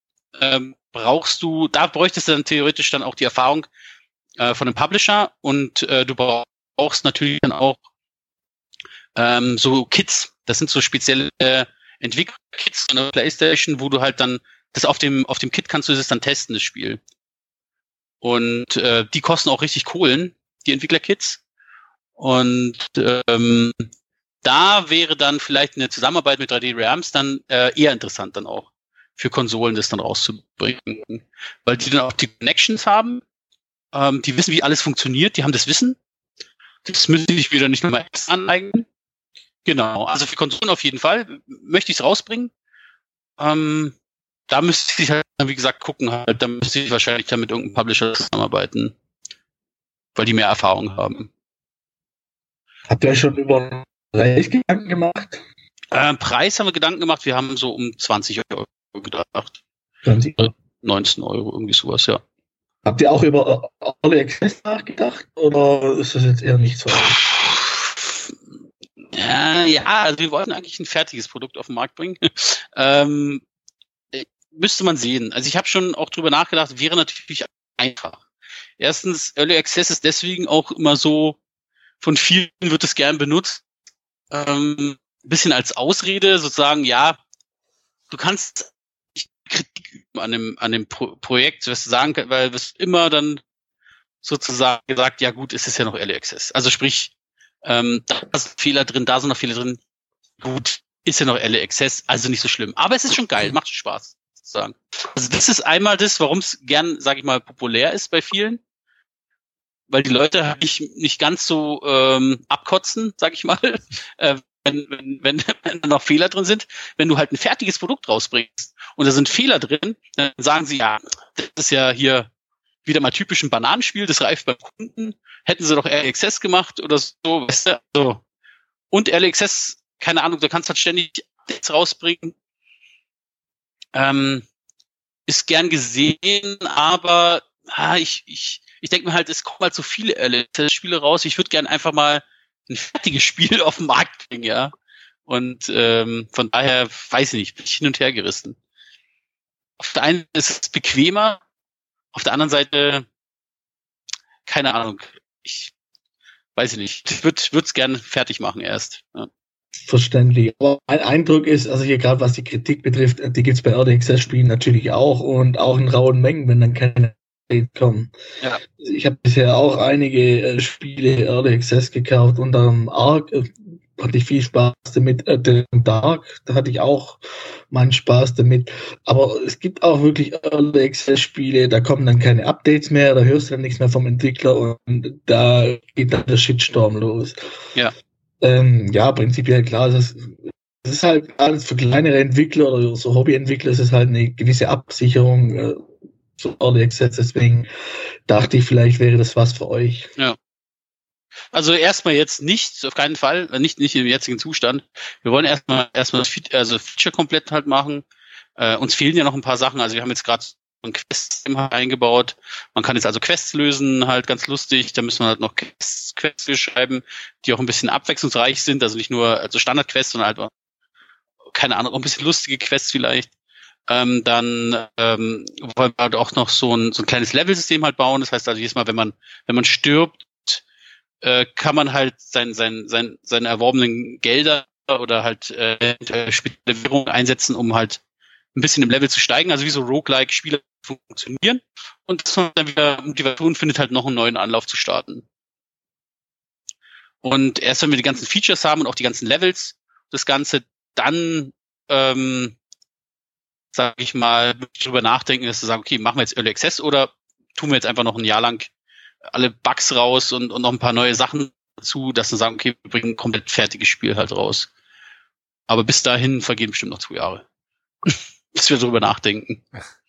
ähm, brauchst du, da bräuchtest du dann theoretisch dann auch die Erfahrung äh, von einem Publisher und äh, du brauchst natürlich dann auch ähm, so Kits. Das sind so spezielle äh, Entwickler-Kits von der PlayStation, wo du halt dann das auf dem auf dem Kit kannst du das dann testen, das Spiel. Und äh, die kosten auch richtig Kohlen, die Entwickler-Kits. Und ähm, da wäre dann vielleicht eine Zusammenarbeit mit 3D Realms dann äh, eher interessant dann auch für Konsolen das dann rauszubringen. Weil die dann auch die Connections haben, ähm, die wissen, wie alles funktioniert, die haben das Wissen. Das müssen sich wieder nicht nochmal aneignen. Genau, also für Konsolen auf jeden Fall möchte ich es rausbringen. Ähm, da müsste ich halt, wie gesagt, gucken halt, da müsste ich wahrscheinlich dann mit irgendeinem Publisher zusammenarbeiten, weil die mehr Erfahrung haben. Habt ihr schon über Preis Gedanken gemacht? Äh, Preis haben wir Gedanken gemacht, wir haben so um 20 Euro gedacht. 20? 19 Euro, irgendwie sowas, ja. Habt ihr auch über Early Access nachgedacht oder ist das jetzt eher nicht so? Ja, ja, also wir wollten eigentlich ein fertiges Produkt auf den Markt bringen. [LAUGHS] ähm, müsste man sehen. Also ich habe schon auch drüber nachgedacht, wäre natürlich einfach. Erstens, Early Access ist deswegen auch immer so, von vielen wird es gern benutzt, ähm, bisschen als Ausrede, sozusagen, ja, du kannst Kritik an dem, an dem Pro Projekt, was sagen kannst, weil es immer dann sozusagen gesagt, ja gut, es ist ja noch Early Access. Also sprich, ähm, da sind Fehler drin, da sind noch Fehler drin. Gut, ist ja noch Early Access, also nicht so schlimm. Aber es ist schon geil, macht Spaß, sozusagen. Also das ist einmal das, warum es gern, sage ich mal, populär ist bei vielen. Weil die Leute nicht, nicht ganz so ähm, abkotzen, sag ich mal, [LAUGHS] äh, wenn, wenn, wenn, [LAUGHS] wenn da noch Fehler drin sind, wenn du halt ein fertiges Produkt rausbringst und da sind Fehler drin, dann sagen sie, ja, das ist ja hier wieder mal typisch ein Bananenspiel, das reift beim Kunden. Hätten sie doch RXS gemacht oder so, weißt du? Also, und RXS, keine Ahnung, da kannst du halt ständig Updates rausbringen. Ähm, ist gern gesehen, aber ah, ich, ich, ich denke mir halt, es kommen halt so viele RXS-Spiele raus. Ich würde gern einfach mal ein fertiges Spiel [LAUGHS] auf den Markt bringen, ja. Und ähm, von daher weiß ich nicht, bin ich hin und her gerissen. Auf der einen ist es bequemer, auf der anderen Seite, keine Ahnung, ich weiß ich nicht. Ich würde es gerne fertig machen erst. Ja. Verständlich. Aber mein Eindruck ist, also hier gerade was die Kritik betrifft, die gibt's bei RDXS-Spielen natürlich auch und auch in rauen Mengen, wenn dann keine kommen. Ja. Ich habe bisher auch einige äh, Spiele RDXS gekauft, unter dem Arc, äh, hatte ich viel Spaß damit. Äh, Dark, da hatte ich auch meinen Spaß damit. Aber es gibt auch wirklich Early Access Spiele, da kommen dann keine Updates mehr, da hörst du dann nichts mehr vom Entwickler und da geht dann der Shitstorm los. Ja. Ähm, ja, prinzipiell klar, es ist, es ist halt alles für kleinere Entwickler oder so Hobbyentwickler, es ist halt eine gewisse Absicherung, so Early Access, deswegen dachte ich, vielleicht wäre das was für euch. Ja. Also erstmal jetzt nicht, auf keinen Fall, äh, nicht, nicht im jetzigen Zustand. Wir wollen erstmal erstmal das Fe also Feature komplett halt machen. Äh, uns fehlen ja noch ein paar Sachen. Also wir haben jetzt gerade ein Quest eingebaut. Man kann jetzt also Quests lösen, halt ganz lustig. Da müssen wir halt noch Quests, Quests schreiben, die auch ein bisschen abwechslungsreich sind. Also nicht nur also Standard-Quests, sondern halt keine Ahnung, auch ein bisschen lustige Quests vielleicht. Ähm, dann ähm, wollen wir halt auch noch so ein, so ein kleines Level-System halt bauen. Das heißt also jedes Mal, wenn man, wenn man stirbt, äh, kann man halt sein, sein, sein, seine erworbenen Gelder oder halt äh, Währung einsetzen, um halt ein bisschen im Level zu steigen. Also wie so Roguelike-Spiele funktionieren. Und dass man dann wieder Motivation findet, halt noch einen neuen Anlauf zu starten. Und erst wenn wir die ganzen Features haben und auch die ganzen Levels, das Ganze, dann, ähm, sage ich mal, drüber nachdenken, dass wir sagen, okay, machen wir jetzt Early Access oder tun wir jetzt einfach noch ein Jahr lang alle Bugs raus und, und noch ein paar neue Sachen dazu, dass sie sagen, okay, wir bringen ein komplett fertiges Spiel halt raus. Aber bis dahin vergehen bestimmt noch zwei Jahre. [LAUGHS] bis wir darüber nachdenken. [LAUGHS]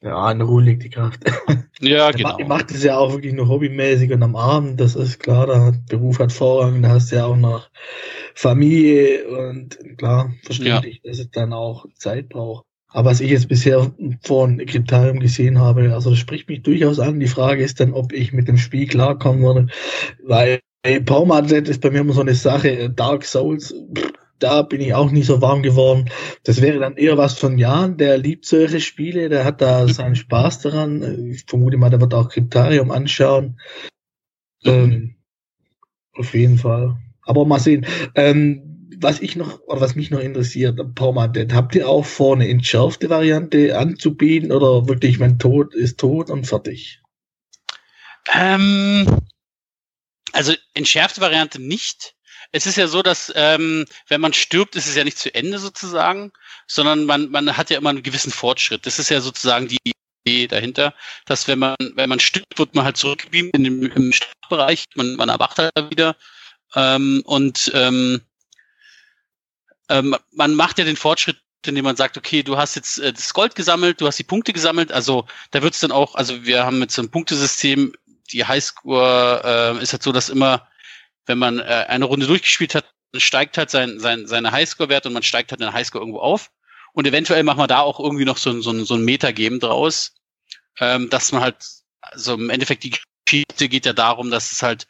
Ja, in Ruhe liegt die Kraft. [LAUGHS] Ja, genau. Ihr macht es ja auch wirklich nur hobbymäßig und am Abend, das ist klar, da hat Beruf hat Vorrang, da hast du ja auch noch Familie und klar, verständlich, ja. dass es dann auch Zeit braucht. Aber was ich jetzt bisher von Kryptarium gesehen habe, also das spricht mich durchaus an. Die Frage ist dann, ob ich mit dem Spiel klarkommen würde, weil Paumadet ist bei mir immer so eine Sache, Dark Souls, da bin ich auch nicht so warm geworden. Das wäre dann eher was von Jan, der liebt solche Spiele, der hat da seinen Spaß daran. Ich vermute mal, der wird auch Kryptarium anschauen. Ähm, auf jeden Fall. Aber mal sehen. Ähm, was ich noch, oder was mich noch interessiert, Permanent, habt ihr auch vor, eine entschärfte Variante anzubieten oder wirklich, mein Tod ist tot und fertig? Ähm, also entschärfte Variante nicht. Es ist ja so, dass ähm, wenn man stirbt, ist es ja nicht zu Ende sozusagen, sondern man, man hat ja immer einen gewissen Fortschritt. Das ist ja sozusagen die Idee dahinter, dass wenn man, wenn man stirbt, wird man halt zurückgeblieben in dem, im Startbereich, man, man erwacht halt wieder. Ähm, und ähm, ähm, man macht ja den Fortschritt, indem man sagt, okay, du hast jetzt äh, das Gold gesammelt, du hast die Punkte gesammelt, also da wird es dann auch, also wir haben mit so einem Punktesystem, die Highscore äh, ist halt so, dass immer, wenn man äh, eine Runde durchgespielt hat, steigt halt sein, sein, seine Highscore-Wert und man steigt halt den Highscore irgendwo auf. Und eventuell machen wir da auch irgendwie noch so, so, so ein Metagame draus, ähm, dass man halt, also im Endeffekt die Geschichte geht ja darum, dass es halt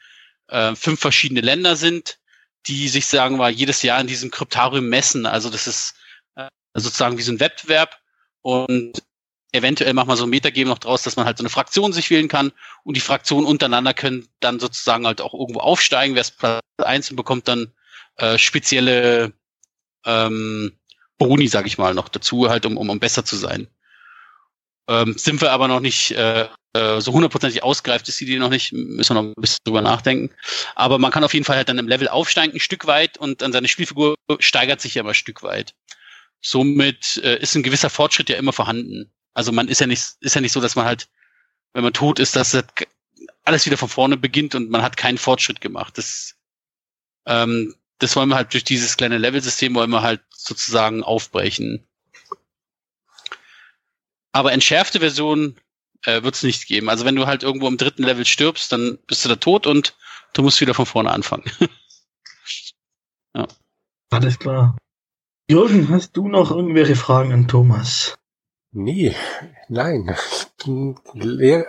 äh, fünf verschiedene Länder sind, die sich, sagen wir, jedes Jahr in diesem Kryptarium messen. Also das ist äh, sozusagen wie so ein Wettbewerb und eventuell machen wir so ein Metagame noch draus, dass man halt so eine Fraktion sich wählen kann und die Fraktionen untereinander können dann sozusagen halt auch irgendwo aufsteigen. Wer es Platz eins bekommt dann äh, spezielle ähm, Boni, sag ich mal, noch dazu, halt um, um, um besser zu sein. Ähm, sind wir aber noch nicht äh, äh, so hundertprozentig ausgreift ist die Idee noch nicht, müssen wir noch ein bisschen drüber nachdenken. Aber man kann auf jeden Fall halt dann im Level aufsteigen, ein Stück weit, und dann seine Spielfigur steigert sich ja immer ein Stück weit. Somit äh, ist ein gewisser Fortschritt ja immer vorhanden. Also man ist ja nicht, ist ja nicht so, dass man halt, wenn man tot ist, dass alles wieder von vorne beginnt und man hat keinen Fortschritt gemacht. Das, ähm, das wollen wir halt durch dieses kleine Level-System wollen wir halt sozusagen aufbrechen. Aber entschärfte Version äh, wird es nicht geben. Also wenn du halt irgendwo im dritten Level stirbst, dann bist du da tot und du musst wieder von vorne anfangen. [LAUGHS] ja. Alles klar. Jürgen, hast du noch irgendwelche Fragen an Thomas? Nee, nein.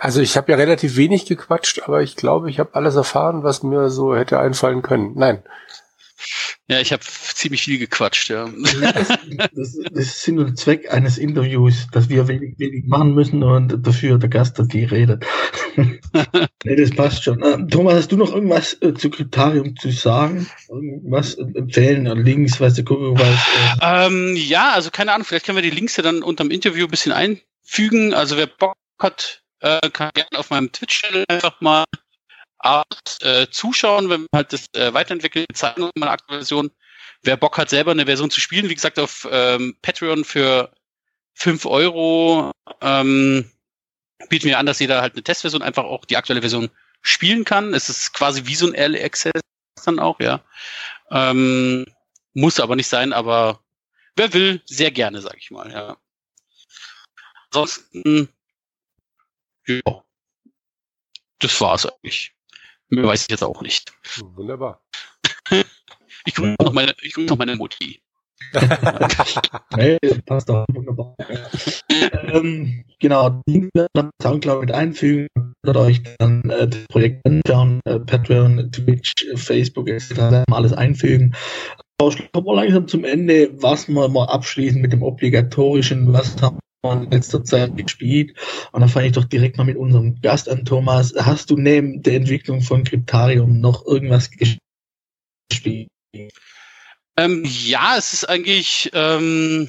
Also ich habe ja relativ wenig gequatscht, aber ich glaube, ich habe alles erfahren, was mir so hätte einfallen können. Nein. Ja, ich habe ziemlich viel gequatscht, ja. Das, das, das ist Sinn und Zweck eines Interviews, dass wir wenig, wenig machen müssen und dafür der Gast hat geredet. Nee, das passt schon. Äh, Thomas, hast du noch irgendwas äh, zu Kryptarium zu sagen? Irgendwas empfehlen oder Links, weißt du, gucken, was. Äh ähm, ja, also keine Ahnung, vielleicht können wir die Links ja dann unterm Interview ein bisschen einfügen. Also wer Bock hat, äh, kann gerne auf meinem Twitch-Channel einfach mal Art äh, zuschauen, wenn man halt das äh, weiterentwickelt, zeigen wir eine aktuelle Version. Wer Bock hat, selber eine Version zu spielen, wie gesagt, auf ähm, Patreon für fünf Euro ähm, bieten wir an, dass jeder halt eine Testversion einfach auch die aktuelle Version spielen kann. Es ist quasi wie so ein Early Access dann auch, ja. Ähm, muss aber nicht sein, aber wer will, sehr gerne, sag ich mal, ja. Ansonsten, ja, das war's eigentlich. Mehr weiß ich jetzt auch nicht. Wunderbar. [LAUGHS] ich gucke noch meine, ich gucke noch meine Mutti. Hey, passt doch wunderbar. ähm, genau, die werden dann Soundcloud mit einfügen, und euch dann äh, das Projekt anschauen, äh, Patreon, Twitch, Facebook etc. alles einfügen. Aber kommen wir langsam zum Ende, was wir mal abschließen mit dem obligatorischen, was haben in letzter Zeit gespielt. Und da fange ich doch direkt mal mit unserem Gast an, Thomas. Hast du neben der Entwicklung von Cryptarium noch irgendwas gespielt? Ähm, ja, es ist eigentlich, ähm,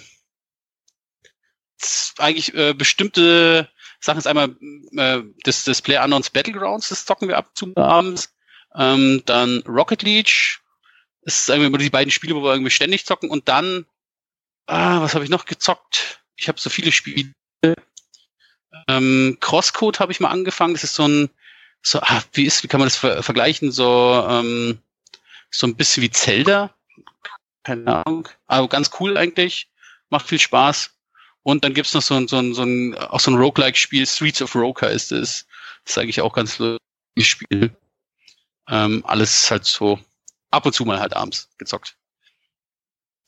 es eigentlich äh, bestimmte Sachen. Ist einmal äh, das, das Player Unknowns Battlegrounds, das zocken wir ab zu abends. Ähm, dann Rocket League. Das ist irgendwie die beiden Spiele, wo wir irgendwie ständig zocken. Und dann, ah, was habe ich noch gezockt? ich habe so viele Spiele. Ähm, Crosscode habe ich mal angefangen. Das ist so ein, so, ah, wie ist, wie kann man das ver vergleichen? So, ähm, so ein bisschen wie Zelda. Keine Ahnung. Aber ganz cool eigentlich. Macht viel Spaß. Und dann gibt's noch so ein, so ein, so ein, auch so ein Roguelike-Spiel, Streets of Roker ist es. Das ist eigentlich auch ganz lustiges Spiel. Ähm, alles halt so ab und zu mal halt abends gezockt.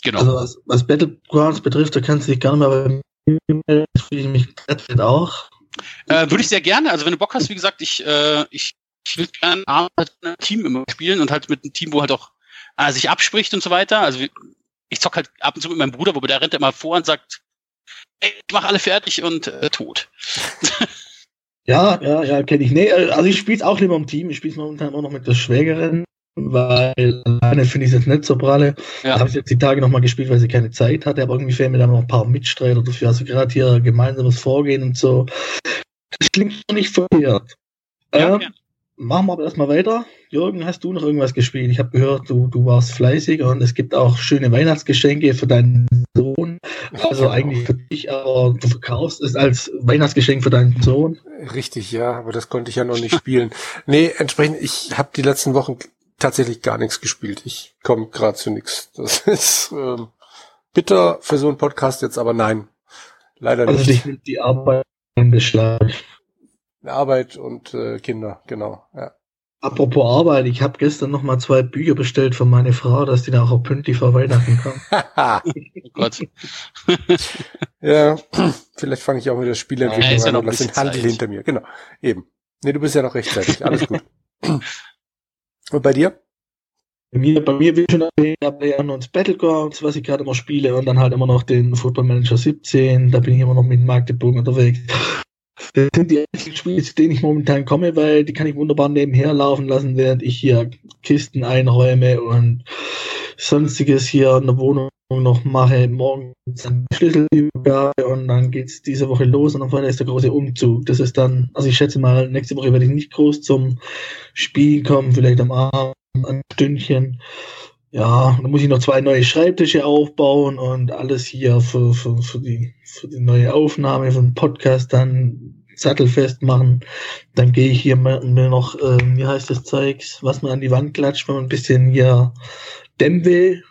Genau. Also was, was Battlegrounds betrifft, da kannst du dich gerne mal bei mir mich auch. Äh, Würde ich sehr gerne. Also wenn du Bock hast, wie gesagt, ich, äh, ich, ich will gerne mit einem Team immer spielen und halt mit einem Team, wo halt auch äh, sich abspricht und so weiter. Also ich zock halt ab und zu mit meinem Bruder, wo der rennt immer vor und sagt, ey, ich mach alle fertig und äh, tot. [LAUGHS] ja, ja, ja, kenne ich. Nee, äh, also ich spiele auch lieber im Team. Ich spiele momentan auch noch mit der Schwägerin weil alleine finde ich es jetzt nicht so pralle. Ja. Habe ich jetzt die Tage nochmal gespielt, weil sie keine Zeit hatte, aber irgendwie fehlen mir da noch ein paar Mitstreiter dafür. Also gerade hier gemeinsames Vorgehen und so. Das klingt noch nicht verkehrt. Ja, okay. Machen wir aber erstmal weiter. Jürgen, hast du noch irgendwas gespielt? Ich habe gehört, du, du warst fleißig und es gibt auch schöne Weihnachtsgeschenke für deinen Sohn. Also eigentlich für dich, aber du verkaufst es als Weihnachtsgeschenk für deinen Sohn. Richtig, ja, aber das konnte ich ja noch nicht spielen. nee, entsprechend, ich habe die letzten Wochen tatsächlich gar nichts gespielt. Ich komme gerade zu nichts. Das [LAUGHS] ist ähm, bitter für so einen Podcast jetzt, aber nein, leider also nicht. Also die Arbeit in Beschlag. Arbeit und äh, Kinder, genau. Ja. Apropos Arbeit, ich habe gestern noch mal zwei Bücher bestellt für meine Frau, dass die da auch pünktlich vor Weihnachten kommen. [LAUGHS] oh Gott. [LAUGHS] ja, vielleicht fange ich auch mit der Spielentwicklung ja, an ja und lasse den Handel hinter mir. Genau, eben. Nee, du bist ja noch rechtzeitig. Alles gut. Und bei dir? Bei mir, bei mir will schon erwähnt, uns Battlegrounds, was ich gerade immer spiele, und dann halt immer noch den Football Manager 17, da bin ich immer noch mit Magdeburg unterwegs. Das sind die einzigen Spiele, zu denen ich momentan komme, weil die kann ich wunderbar nebenher laufen lassen, während ich hier Kisten einräume und sonstiges hier in der Wohnung noch mache. Morgen ist dann Schlüsselübergabe und dann geht's diese Woche los und dann vorne ist der große Umzug. Das ist dann, also ich schätze mal, nächste Woche werde ich nicht groß zum Spiel kommen, vielleicht am Abend ein Stündchen. Ja, dann muss ich noch zwei neue Schreibtische aufbauen und alles hier für, für, für, die, für die neue Aufnahme für den Podcast dann sattelfest machen. Dann gehe ich hier mir noch, äh, wie heißt das Zeugs, was man an die Wand klatscht, wenn man ein bisschen hier Dämmweh.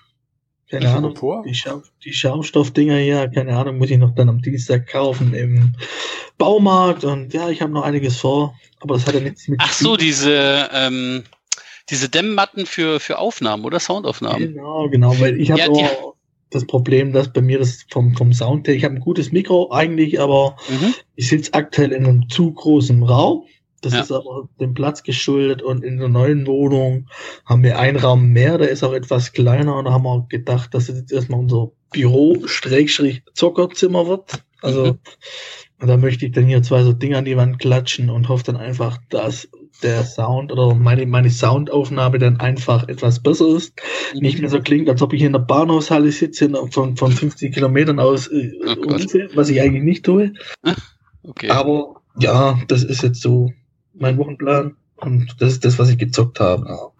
Keine Ahnung. Die, Schau die Schaumstoffdinger hier, keine Ahnung, muss ich noch dann am Dienstag kaufen im Baumarkt. Und ja, ich habe noch einiges vor, aber das hat ja nichts mit. Ach so, diese, ähm, diese Dämmmatten für, für Aufnahmen oder Soundaufnahmen. Genau, genau, weil ich habe ja, das Problem, dass bei mir das vom, vom Sound her, ich habe ein gutes Mikro eigentlich, aber mhm. ich sitze aktuell in einem zu großen Raum das ja. ist aber dem Platz geschuldet und in der neuen Wohnung haben wir einen Raum mehr, der ist auch etwas kleiner und da haben wir gedacht, dass es jetzt erstmal unser Büro-Zockerzimmer wird. Also mhm. da möchte ich dann hier zwei so Dinge an die Wand klatschen und hoffe dann einfach, dass der Sound oder meine, meine Soundaufnahme dann einfach etwas besser ist. Mhm. Nicht mehr so klingt, als ob ich in der Bahnhofshalle sitze von, von 50 Kilometern aus, äh, oh was ich eigentlich nicht tue. [LAUGHS] Okay. Aber ja, das ist jetzt so mein Wochenplan. Und das ist das, was ich gezockt habe.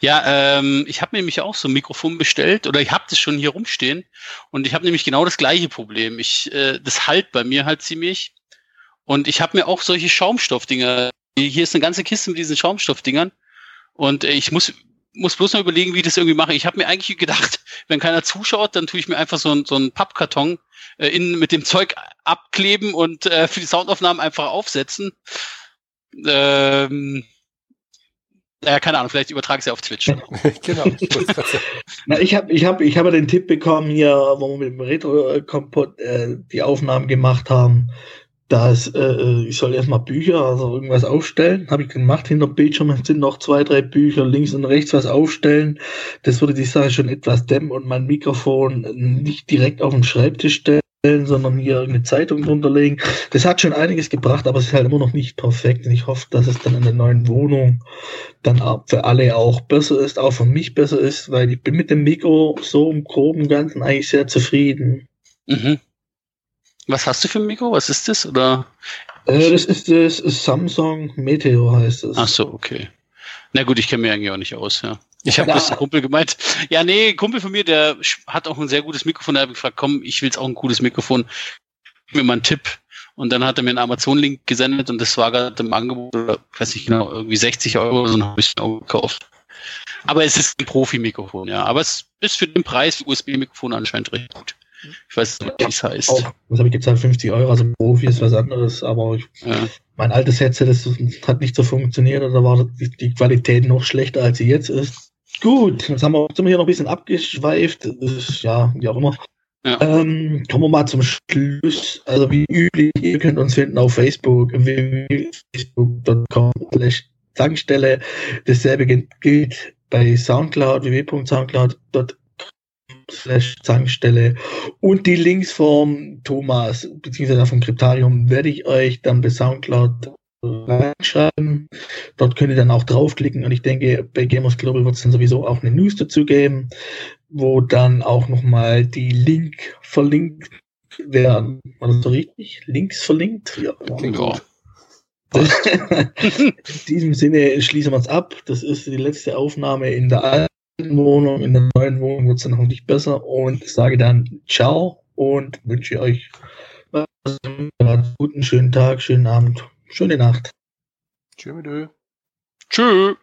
Ja, ähm, ich habe mir nämlich auch so ein Mikrofon bestellt oder ich habe das schon hier rumstehen und ich habe nämlich genau das gleiche Problem. Ich, äh, das halt bei mir halt ziemlich und ich habe mir auch solche Schaumstoffdinger. Hier ist eine ganze Kiste mit diesen Schaumstoffdingern und äh, ich muss muss bloß noch überlegen, wie ich das irgendwie mache. Ich habe mir eigentlich gedacht, [LAUGHS] wenn keiner zuschaut, dann tue ich mir einfach so, ein, so einen Pappkarton äh, in, mit dem Zeug abkleben und äh, für die Soundaufnahmen einfach aufsetzen. Ähm, ja, keine Ahnung, vielleicht übertrage ich es ja auf Twitch. [LAUGHS] genau. [LAUGHS] Na, ich habe ich hab, ich hab den Tipp bekommen hier, wo wir mit dem Retro-Kompott äh, die Aufnahmen gemacht haben, dass äh, ich soll erstmal Bücher, also irgendwas aufstellen. Habe ich gemacht. Hinter dem Bildschirm sind noch zwei, drei Bücher, links und rechts was aufstellen. Das würde die Sache schon etwas dämmen und mein Mikrofon nicht direkt auf den Schreibtisch stellen sondern hier eine Zeitung drunter legen. Das hat schon einiges gebracht, aber es ist halt immer noch nicht perfekt. Und ich hoffe, dass es dann in der neuen Wohnung dann für alle auch besser ist, auch für mich besser ist, weil ich bin mit dem Mikro so im groben Ganzen eigentlich sehr zufrieden. Mhm. Was hast du für ein Mikro? Was ist das? Oder? Äh, das ist das Samsung Meteor heißt es. Ach so, okay. Na gut, ich kenne mich eigentlich auch nicht aus, ja. Ich habe ja. das Kumpel gemeint. Ja, nee, Kumpel von mir, der hat auch ein sehr gutes Mikrofon. Da habe ich gefragt, komm, ich will jetzt auch ein cooles Mikrofon. Gib mir mal einen Tipp. Und dann hat er mir einen Amazon-Link gesendet und das war gerade im Angebot, oder weiß nicht genau, irgendwie 60 Euro, so ein bisschen auch gekauft. Aber es ist ein Profi-Mikrofon, ja. Aber es ist für den Preis USB-Mikrofon anscheinend recht gut. Ich weiß nicht, wie es heißt. Auch, was habe ich gezahlt? 50 Euro, also Profi ist was anderes, aber ich, ja. mein altes Headset das hat nicht so funktioniert, da war die, die Qualität noch schlechter, als sie jetzt ist. Gut, jetzt haben wir, sind wir hier noch ein bisschen abgeschweift. Ist, ja, wie auch immer. Ja. Ähm, kommen wir mal zum Schluss. Also wie üblich, ihr könnt uns finden auf Facebook, www.facebook.com Tankstelle. Dasselbe gilt bei Soundcloud, www.soundcloud.com slash Tankstelle und die Links vom Thomas beziehungsweise vom Kryptarium werde ich euch dann bei Soundcloud reinschreiben. Dort könnt ihr dann auch draufklicken und ich denke, bei Gamers Global wird es dann sowieso auch eine News dazu geben, wo dann auch nochmal die Link verlinkt werden. War das so richtig? Links verlinkt? Ja. [LAUGHS] in diesem Sinne schließen wir es ab. Das ist die letzte Aufnahme in der alten Wohnung. In der neuen Wohnung wird es dann noch nicht besser und sage dann ciao und wünsche euch einen guten, schönen Tag, schönen Abend. Schöne Nacht. Tschö. Tschö.